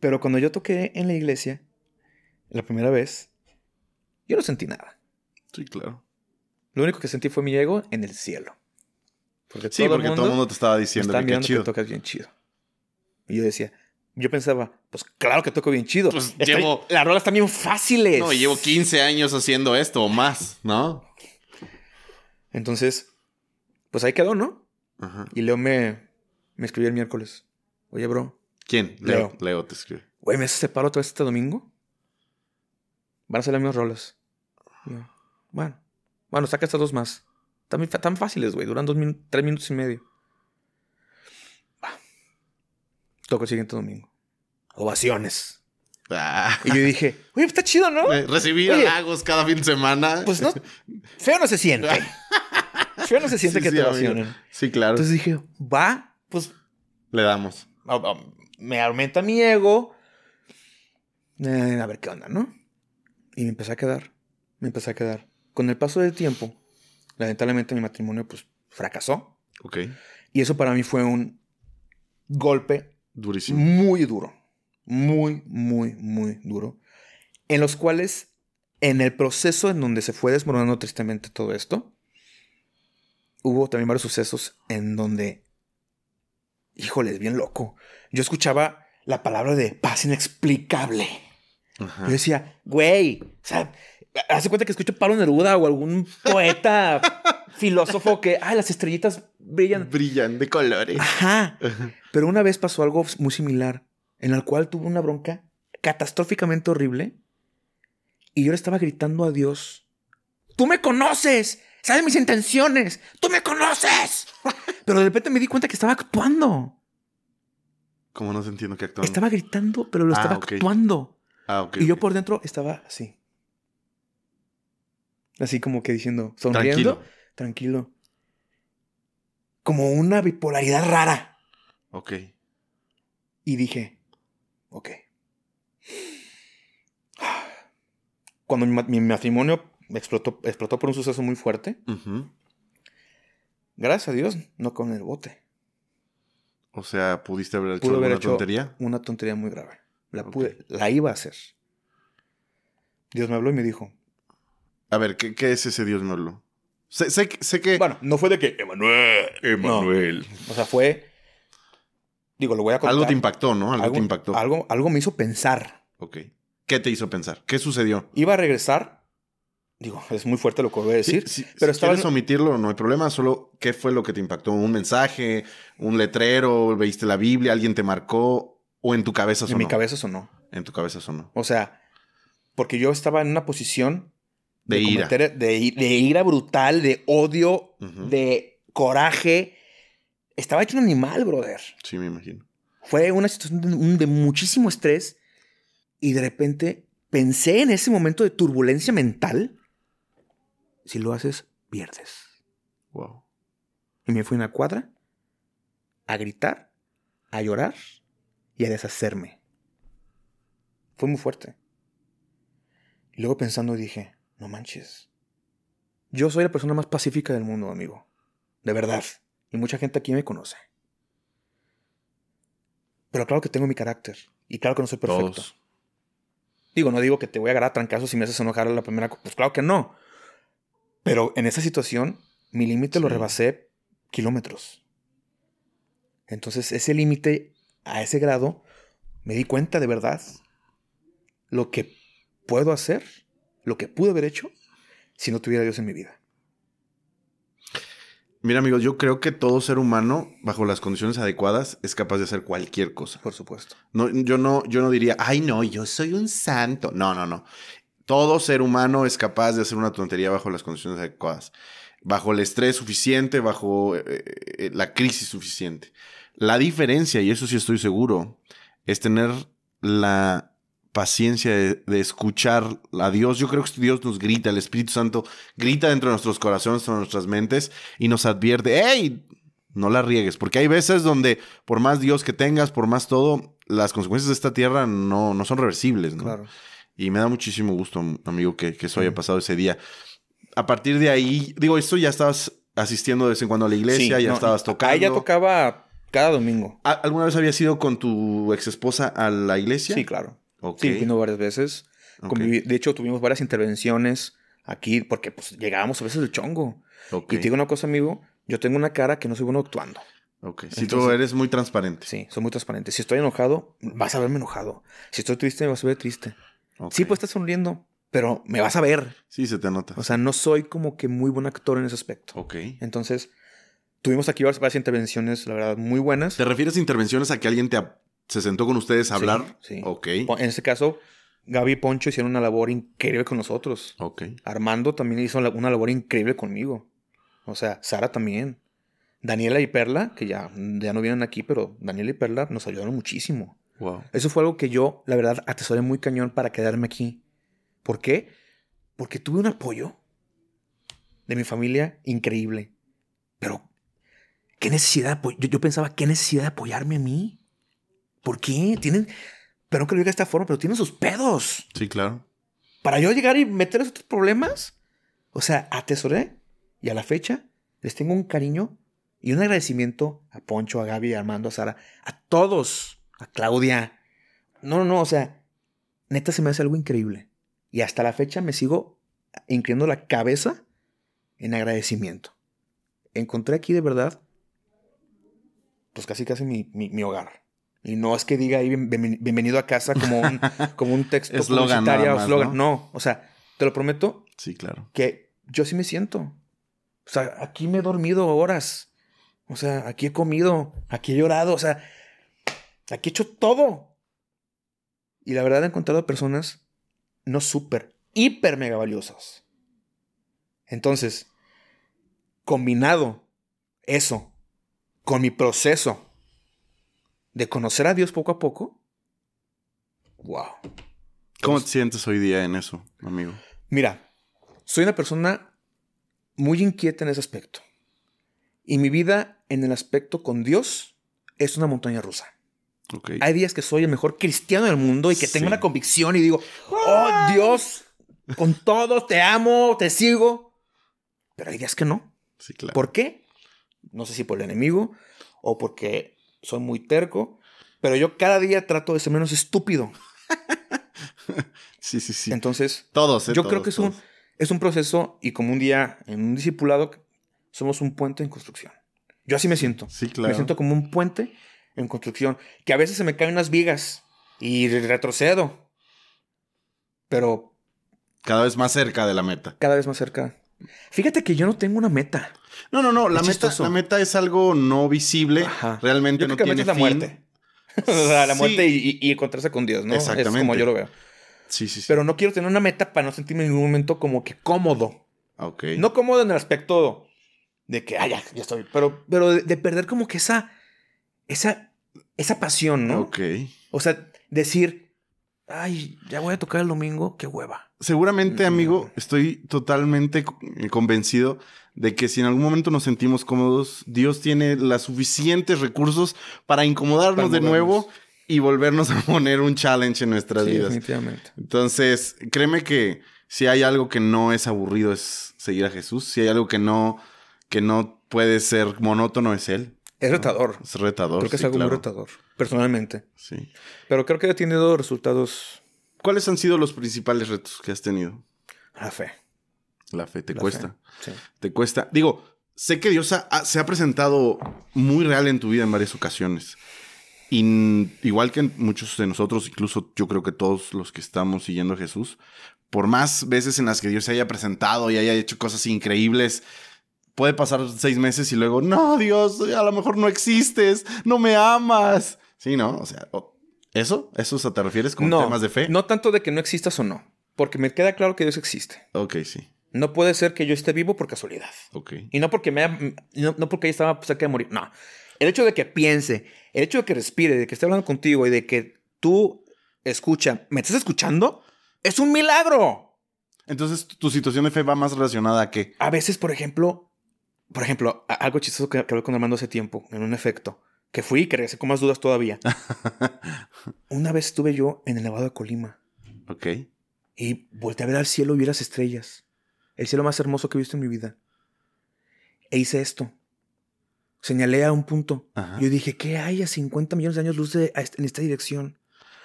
Pero cuando yo toqué en la iglesia, la primera vez, yo no sentí nada. Sí, claro. Lo único que sentí fue mi ego en el cielo. Porque sí, porque todo el mundo te estaba diciendo que, chido. que tocas bien chido. Y yo decía, yo pensaba, pues claro que toco bien chido. Pues llevo. Las rolas también fáciles. No, llevo 15 años haciendo esto o más, ¿no? Entonces, pues ahí quedó, ¿no? Ajá. Y Leo me, me escribió el miércoles. Oye, bro. ¿Quién? Leo. Leo, te escribe. Güey, ¿me haces paro otra vez este domingo? Van a ser las mismas rolas. bueno. Bueno, saca estas dos más. Están, tan fáciles, güey. Duran dos tres minutos y medio. Toco el siguiente domingo. Ovaciones. Ah. Y yo dije, oye, está chido, ¿no? Eh, recibir halagos cada fin de semana. Pues no. Feo no se siente. feo no se siente que te ovacionen. Sí, claro. Entonces dije, va, pues. Le damos. Me aumenta mi ego. Eh, a ver qué onda, ¿no? Y me empecé a quedar. Me empecé a quedar. Con el paso del tiempo, lamentablemente mi matrimonio pues fracasó. Ok. Y eso para mí fue un golpe durísimo. Muy duro. Muy, muy, muy duro. En los cuales, en el proceso en donde se fue desmoronando tristemente todo esto, hubo también varios sucesos en donde, híjole, es bien loco. Yo escuchaba la palabra de paz inexplicable. Yo decía, güey, o sea, hace cuenta que escucho Pablo Neruda o algún poeta filósofo que, ay, las estrellitas brillan. Brillan de colores. Ajá. Pero una vez pasó algo muy similar, en el cual tuve una bronca catastróficamente horrible y yo le estaba gritando a Dios, tú me conoces, sabes mis intenciones, tú me conoces. Pero de repente me di cuenta que estaba actuando. ¿Cómo no se entiendo que actuando? Estaba gritando, pero lo ah, estaba actuando. Ah, ok. y yo por dentro estaba así. Así como que diciendo, sonriendo. Tranquilo. tranquilo. Como una bipolaridad rara. Ok. Y dije, ok. Cuando mi, matrimonio explotó, explotó por un suceso muy fuerte, gracias a Dios, no con el bote. O sea, ¿pudiste haber hecho una tontería? Una tontería muy grave. La, la iba a hacer. Dios me habló y me dijo. A ver, ¿qué, qué es ese Dios me habló? Sé, sé, sé, que. Bueno, no fue de que. Emanuel. Emanuel. O sea, fue. Digo, lo voy a contar. Algo te impactó, ¿no? Algo, te impactó. Algo, algo me hizo pensar. Ok. ¿Qué te hizo pensar? ¿Qué sucedió? Iba a regresar. Digo, es muy fuerte lo que voy a decir. pero si quieres omitirlo, no hay problema. Solo, ¿qué fue lo que te impactó? ¿Un mensaje? ¿Un letrero? ¿Veiste la Biblia? ¿Alguien te marcó? ¿O en tu cabeza sonó? En mi cabeza sonó. En tu cabeza sonó. O sea, porque yo estaba en una posición de, ira. de, ira brutal, de odio, de coraje. Estaba hecho un animal, brother. Sí, me imagino. Fue una situación de, muchísimo estrés y de repente pensé en ese momento de turbulencia mental. Si lo haces, pierdes. Wow. Y me fui a una cuadra a gritar, a llorar y a deshacerme. Fue muy fuerte. Y luego pensando dije, no manches. Yo soy la persona más pacífica del mundo, amigo. De verdad. Y mucha gente aquí me conoce. Pero claro que tengo mi carácter. Y claro que no soy perfecto. Digo, no digo que te voy a agarrar a trancazos si me haces enojar a la primera. Pues claro que no. Pero en esa situación, mi límite lo rebasé kilómetros. Entonces, ese límite, a ese grado, me di cuenta de verdad lo que puedo hacer, lo que pude haber hecho, si no tuviera Dios en mi vida. Mira, amigos, yo creo que todo ser humano, bajo las condiciones adecuadas, es capaz de hacer cualquier cosa. Por supuesto. No, yo, no, yo no diría, ay, no, yo soy un santo. No, no, no. Todo ser humano es capaz de hacer una tontería bajo las condiciones adecuadas. Bajo el estrés suficiente, bajo eh, eh, la crisis suficiente. La diferencia, y eso sí estoy seguro, es tener la paciencia de, escuchar a Dios. Yo creo que Dios nos grita, el Espíritu Santo grita dentro de nuestros corazones, dentro de nuestras mentes y nos advierte, hey, no la riegues, porque hay veces donde por más Dios que tengas, por más todo, las consecuencias de esta tierra no, no son reversibles, ¿no? Claro. Y me da muchísimo gusto, amigo, que, que eso haya pasado ese día. A partir de ahí, digo, esto ya estabas asistiendo de vez en cuando a la iglesia, Sí, ya no, estabas tocando. A ella tocaba cada domingo. ¿A- ¿Alguna vez habías ido con tu ex esposa a la iglesia? Sí, claro. Ok. Sí, vino varias veces. Ok. Conviví- De hecho, tuvimos varias intervenciones aquí porque pues llegábamos a veces del chongo. Ok. Y te digo una cosa, amigo. Yo tengo una cara que no soy bueno actuando. Ok. Si tú eres muy transparente. Sí, soy muy transparente. Si estoy enojado, vas a verme enojado. Si estoy triste, me vas a ver triste. Ok. Sí, pues estás sonriendo, pero me vas a ver. Sí, se te nota. O sea, no soy como que muy buen actor en ese aspecto. ok. Entonces, tuvimos aquí varias, intervenciones, la verdad, muy buenas. ¿Te refieres a intervenciones a que alguien te se sentó con ustedes a Sí, hablar? sí. Ok. Po- En este caso, Gaby y Poncho hicieron una labor increíble con nosotros. Ok. Armando también hizo una labor increíble conmigo. O sea, Sara también. Daniela y Perla, que ya, ya no vienen aquí, pero Daniela y Perla nos ayudaron muchísimo. Wow. Eso fue algo que yo, la verdad, atesoré muy cañón para quedarme aquí. ¿Por qué? Porque tuve un apoyo de mi familia increíble. Pero, ¿qué necesidad? Yo, yo pensaba, ¿qué necesidad de apoyarme a mí? ¿Por qué? Tienen, perdón que lo diga de esta forma, pero tienen sus pedos. Sí, claro. Para yo llegar y meterles otros problemas. O sea, atesoré y a la fecha les tengo un cariño y un agradecimiento a Poncho, a Gaby, a Armando, a Sara, a todos, a Claudia. No, no, no, o sea, neta se me hace algo increíble. Y hasta la fecha me sigo inclinando la cabeza en agradecimiento. Encontré aquí de verdad, pues casi casi mi, mi- mi hogar. Y no es que diga ahí "Bien- bien- bienvenido a casa como un, como un texto Eslogan o más, eslogan. ¿no? ¿no? o sea, te lo prometo Sí, claro. que yo sí me siento. O sea, aquí me he dormido horas. O sea, aquí he comido, aquí he llorado, o sea, aquí he hecho todo. Y la verdad he encontrado personas no súper, hiper mega valiosas. Entonces, combinado eso con mi proceso de conocer a Dios poco a poco, wow. ¿Cómo te sientes hoy día en eso, amigo? Mira, soy una persona muy inquieta en ese aspecto. Y mi vida en el aspecto con Dios es una montaña rusa. Ok. Hay días que soy el mejor cristiano del mundo y que tengo una convicción y digo, oh Dios, con todo te amo, te sigo. Pero hay días que no. Sí, claro. ¿Por qué? No sé si por el enemigo o porque soy muy terco, pero yo cada día trato de ser menos estúpido. Sí, sí, sí. Entonces, todos, ¿eh? yo creo Todos, que es un, todos. es un proceso y como un día en un discipulado somos un puente en construcción. Yo así me siento. Sí, claro. Me siento como un puente en construcción. Que a veces se me caen unas vigas y retrocedo. Pero Cada vez más cerca de la meta. cada vez más cerca. Fíjate que yo no tengo una meta. No, no, no. La Es meta, la meta es algo no visible. Ajá. Realmente Yo no que tiene es la fin. muerte. o sea, la muerte y, y- y encontrarse con Dios, ¿no? Es Exactamente. como yo lo veo. Sí, sí, sí. Pero no quiero tener una meta para no sentirme en ningún momento como que cómodo. Ok. No cómodo en el aspecto de que, ah, ya, ya estoy. Pero, pero de, de perder como que esa, esa, esa pasión, ¿no? Ok. O sea, decir, ay, ya voy a tocar el domingo, qué hueva. Seguramente, Mm. amigo, estoy totalmente co- convencido de que si en algún momento nos sentimos cómodos, Dios tiene los suficientes recursos para incomodarnos Para de nuevo y volvernos a poner un challenge en nuestras Sí, vidas. definitivamente. Entonces, créeme que si hay algo que no es aburrido es seguir a Jesús. Si hay algo que no, que no puede ser monótono es Él. Es retador. Es retador. Creo que es algo muy retador, personalmente. Sí. Pero creo que ha tenido resultados ¿Cuáles han sido los principales retos que has tenido? la fe. La fe te La cuesta. fe, sí. Te cuesta. Digo, sé que Dios ha- se ha presentado muy real en tu vida en varias ocasiones. Y igual que muchos de nosotros, incluso yo creo que todos los que estamos siguiendo a Jesús, por más veces en las que Dios se haya presentado y haya hecho cosas increíbles, puede pasar seis meses y luego, no, Dios, a lo mejor no existes, no me amas. Sí, ¿no? O sea, ¿eso? ¿Eso te refieres con No, temas de fe? no tanto de que no existas o no. Porque me queda claro que Dios existe. Ok, sí. No puede ser que yo esté vivo por casualidad. Ok. Y no porque me haya- no, no porque estaba cerca de morir. No. El hecho de que piense, el hecho de que respire, de que esté hablando contigo y de que tú escucha, ¿me estás escuchando? Es un milagro. Entonces, tu situación de fe va más relacionada a qué? A veces, por ejemplo, por ejemplo, algo chistoso que, que hablé con Armando hace tiempo, en un efecto. que fui y que regresé con más dudas todavía. Una vez estuve yo en el Nevado de Colima. Ok. Y volteé a ver al cielo y vi las estrellas. El cielo más hermoso que he visto en mi vida. E hice esto. Señalé a un punto. Yo dije, ¿qué hay a 50 millones de años luz de, en esta dirección?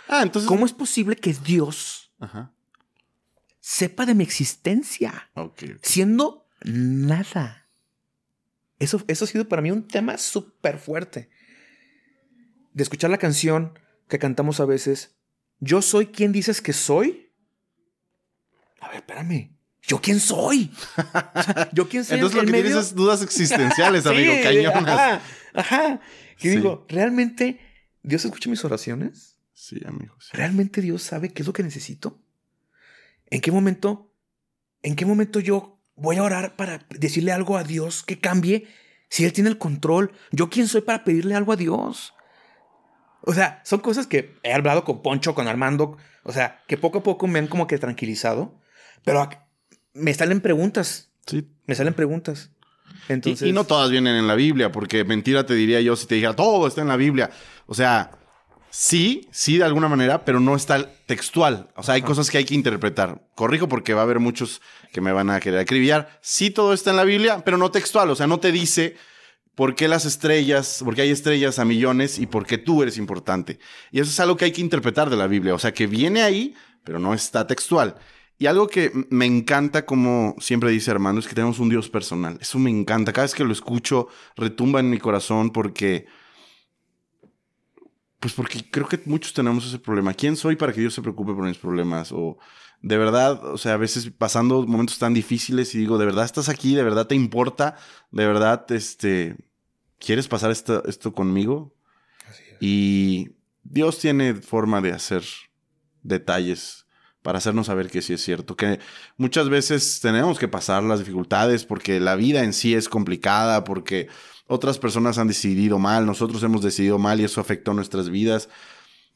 Ah, entonces. ¿Cómo es posible que Dios sepa de mi existencia? Siendo nada. Eso, eso ha sido para mí un tema súper fuerte. De escuchar la canción que cantamos a veces, Yo soy quien dices que soy. A ver, espérame. ¿Yo quién soy? ¿Yo quién soy? Entonces lo que tienes es dudas existenciales, amigo, cañonas. Ajá, ajá. Y digo, ¿realmente Dios escucha mis oraciones? Sí, amigo. ¿Realmente Dios sabe qué es lo que necesito? ¿En qué momento, en qué momento yo voy a orar para decirle algo a Dios que cambie si Él tiene el control? ¿Yo quién soy para pedirle algo a Dios? O sea, son cosas que he hablado con Poncho, con Armando, o sea, que poco a poco me han como que tranquilizado, pero me salen preguntas. Sí. Me salen preguntas. Entonces... Y, no todas vienen en la Biblia, porque mentira te diría yo si te dijera todo está en la Biblia. O sea, sí, sí de alguna manera, pero no está textual. O sea, hay cosas que hay que interpretar. Corrijo porque va a haber muchos que me van a querer acribillar. Sí, todo está en la Biblia, pero no textual. O sea, no te dice por qué las estrellas, por qué hay estrellas a millones y por qué tú eres importante. Y eso es algo que hay que interpretar de la Biblia, o sea, que viene ahí, pero no está textual. Y algo que me encanta, como siempre dice Armando, es que tenemos un Dios personal. Eso me encanta. Cada vez que lo escucho, retumba en mi corazón porque... Pues porque creo que muchos tenemos ese problema. ¿Quién soy para que Dios se preocupe por mis problemas? O de verdad, o sea, a veces pasando momentos tan difíciles y digo, de verdad estás aquí, de verdad te importa, de verdad, este, ¿quieres pasar esto, esto conmigo? Y Dios tiene forma de hacer detalles para hacernos saber que sí es cierto, que muchas veces tenemos que pasar las dificultades porque la vida en sí es complicada, porque otras personas han decidido mal, nosotros hemos decidido mal y eso afectó nuestras vidas.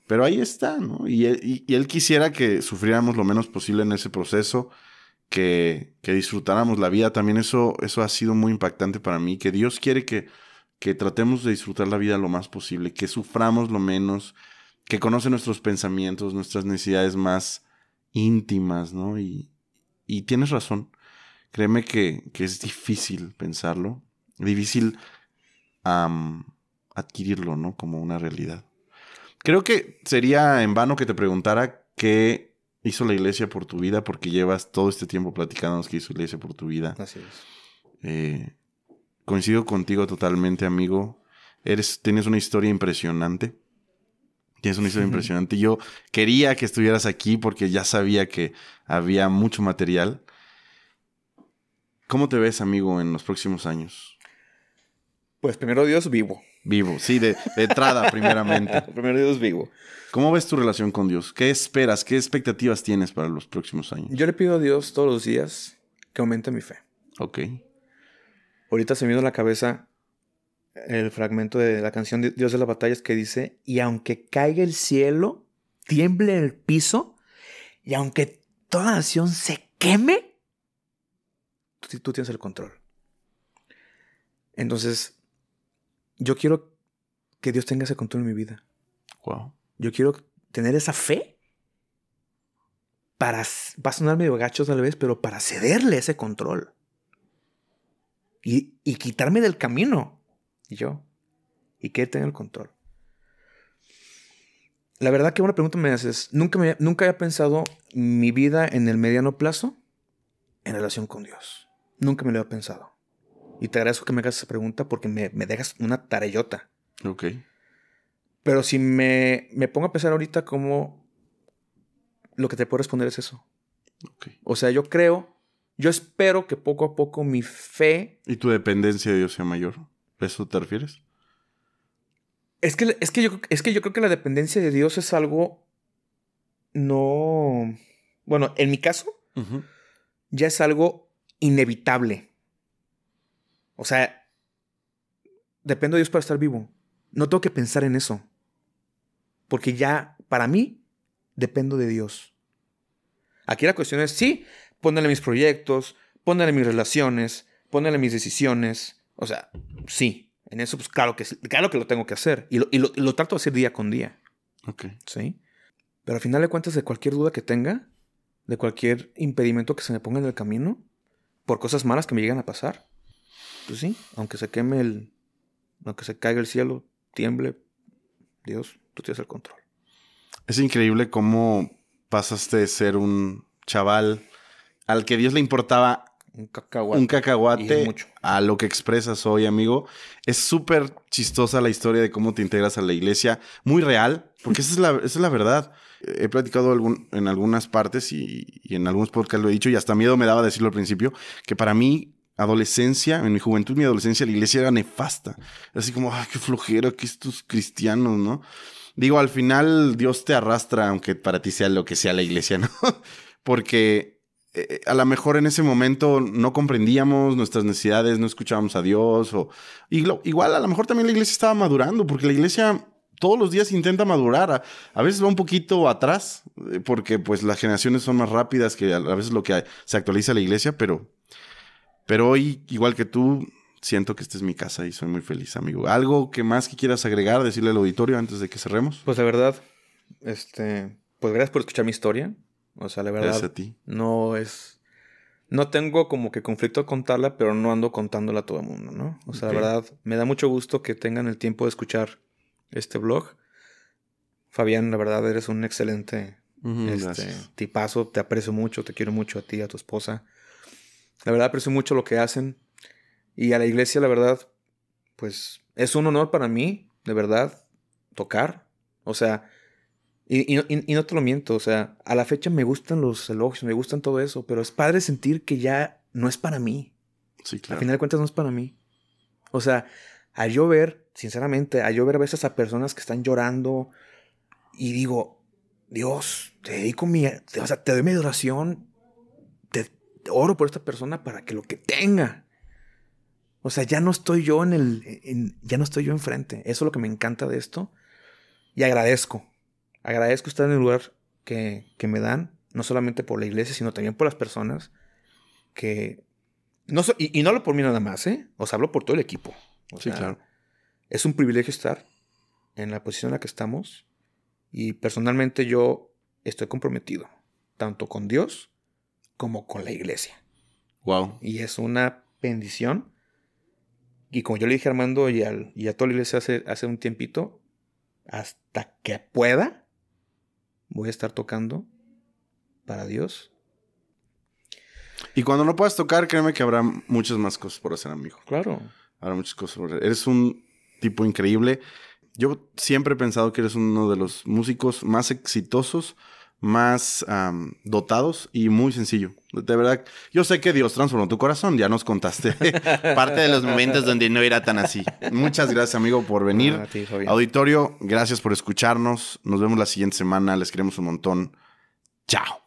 Pero ahí está, ¿no? Y él, quisiera que sufriéramos lo menos posible en ese proceso, que, que, disfrutáramos la vida. También eso, eso ha sido muy impactante para mí, que Dios quiere que, que tratemos de disfrutar la vida lo más posible, que suframos lo menos, que conoce nuestros pensamientos, nuestras necesidades más íntimas, ¿no? Y, y tienes razón. Créeme que, que, es difícil pensarlo, difícil adquirirlo, ¿no? Como una realidad. Creo que sería en vano que te preguntara qué hizo la iglesia por tu vida, porque llevas todo este tiempo platicándonos qué hizo la iglesia por tu vida. Así es. Eh, coincido contigo totalmente, amigo. Eres, tienes una historia impresionante. Tienes una historia impresionante. Yo quería que estuvieras aquí porque ya sabía que había mucho material. ¿Cómo te ves, amigo, en los próximos años? Pues primero Dios vivo. Vivo, sí, de, entrada, primeramente. Primero Dios vivo. ¿Cómo ves tu relación con Dios? ¿Qué esperas? ¿Qué expectativas tienes para los próximos años? Yo le pido a Dios todos los días que aumente mi fe. Ok. Ahorita se me vino a la cabeza el fragmento de la canción Dios de las batallas que dice, y aunque caiga el cielo, tiemble el piso, y aunque toda nación se queme, tú, tú tienes el control. Entonces, yo quiero que Dios tenga ese control en mi vida. Wow. Yo quiero tener esa fe para, va a sonar medio gacho tal vez, pero para cederle ese control. Y, y quitarme del camino. Y yo. Y que él tenga el control. La verdad que una pregunta me haces. Nunca, me, nunca había pensado mi vida en el mediano plazo en relación con Dios. Nunca me lo había pensado. Y te agradezco que me hagas esa pregunta porque me, dejas una tarellota. Ok. Pero si me, me pongo a pensar ahorita como lo que te puedo responder es eso. Okay. O sea, yo creo, yo espero que poco a poco mi fe... ¿Y tu dependencia de Dios sea mayor? ¿A eso te refieres? Es que, es, que yo, es que yo creo que la dependencia de Dios es algo no... Bueno, en mi caso, ya es algo inevitable. O sea, dependo de Dios para estar vivo. No tengo que pensar en eso. Porque ya, para mí, dependo de Dios. Aquí la cuestión es, sí, pónele mis proyectos, pónele mis relaciones, pónele mis decisiones. O sea, sí, En eso, pues claro que, claro que lo tengo que hacer. Y lo, y lo, trato de hacer día con día. Ok. ¿Sí? Pero al final de cuentas, de cualquier duda que tenga, de cualquier impedimento que se me ponga en el camino, por cosas malas que me llegan a pasar, pues sí, aunque se queme el. Aunque se caiga el cielo, tiemble, Dios, tú tienes el control. Es increíble cómo pasaste de ser un chaval al que Dios le importaba un cacahuate, un cacahuate a lo que expresas hoy, amigo. Es súper chistosa la historia de cómo te integras a la iglesia, muy real, porque esa es la, esa es la verdad. He platicado algún, en algunas partes y, y, en algunos podcasts lo he dicho y hasta miedo me daba decirlo al principio, que para mí, adolescencia, en mi juventud, mi adolescencia, la iglesia era nefasta. Así como, ay, qué flojera que estos cristianos, ¿no? Digo, al final Dios te arrastra, aunque para ti sea lo que sea la iglesia, ¿no? Porque eh, a lo mejor en ese momento no comprendíamos nuestras necesidades, no escuchábamos a Dios, o igual a lo mejor también la iglesia estaba madurando, porque la iglesia todos los días intenta madurar. A, veces va un poquito atrás, eh, porque pues las generaciones son más rápidas que a, veces lo que se actualiza la iglesia, pero, pero hoy, igual que tú, siento que esta es mi casa y soy muy feliz, amigo. ¿Algo que más que quieras agregar, decirle al auditorio antes de que cerremos? Pues la verdad, este, pues gracias por escuchar mi historia. O sea, la verdad, a ti. no es... No tengo como que conflicto a contarla, pero no ando contándola a todo el mundo, ¿no? O sea, la verdad, me da mucho gusto que tengan el tiempo de escuchar este blog. Fabián, la verdad, eres un excelente este, tipazo. Te aprecio mucho, te quiero mucho a ti, a tu esposa. La verdad, aprecio mucho lo que hacen. Y a la iglesia, la verdad, pues es un honor para mí, de verdad, tocar. O sea, y, y, no te lo miento, o sea, a la fecha me gustan los elogios, me gustan todo eso, pero es padre sentir que ya no es para mí. Sí, claro. Al final de cuentas no es para mí. O sea, a yo ver, sinceramente, a yo ver a veces a personas que están llorando y digo, Dios, te dedico mi, o sea, te doy mi adoración, oro por esta persona para que lo que tenga. O sea, ya no estoy yo en el, ya no estoy yo enfrente. Eso es lo que me encanta de esto. Y agradezco, agradezco estar en el lugar que, que me dan, no solamente por la iglesia, sino también por las personas que... No y, y, no hablo por mí nada más, ¿eh? O sea, hablo por todo el equipo sí, claro. Es un privilegio estar en la posición en la que estamos y personalmente yo estoy comprometido tanto con Dios como con la iglesia. Wow. Y es una bendición. Y como yo le dije a Armando y, al, y a toda la iglesia hace, hace un tiempito, hasta que pueda, voy a estar tocando para Dios. Y cuando no puedas tocar, créeme que habrá muchas más cosas por hacer, amigo. Claro. Ahora muchas cosas. Eres un tipo increíble. Yo siempre he pensado que eres uno de los músicos más exitosos, más dotados y muy sencillo. De verdad, yo sé que Dios transformó tu corazón, ya nos contaste parte de los momentos donde no era tan así. Muchas gracias, amigo, por venir. Auditorio, gracias por escucharnos. Nos vemos la siguiente semana. Les queremos un montón. Chao.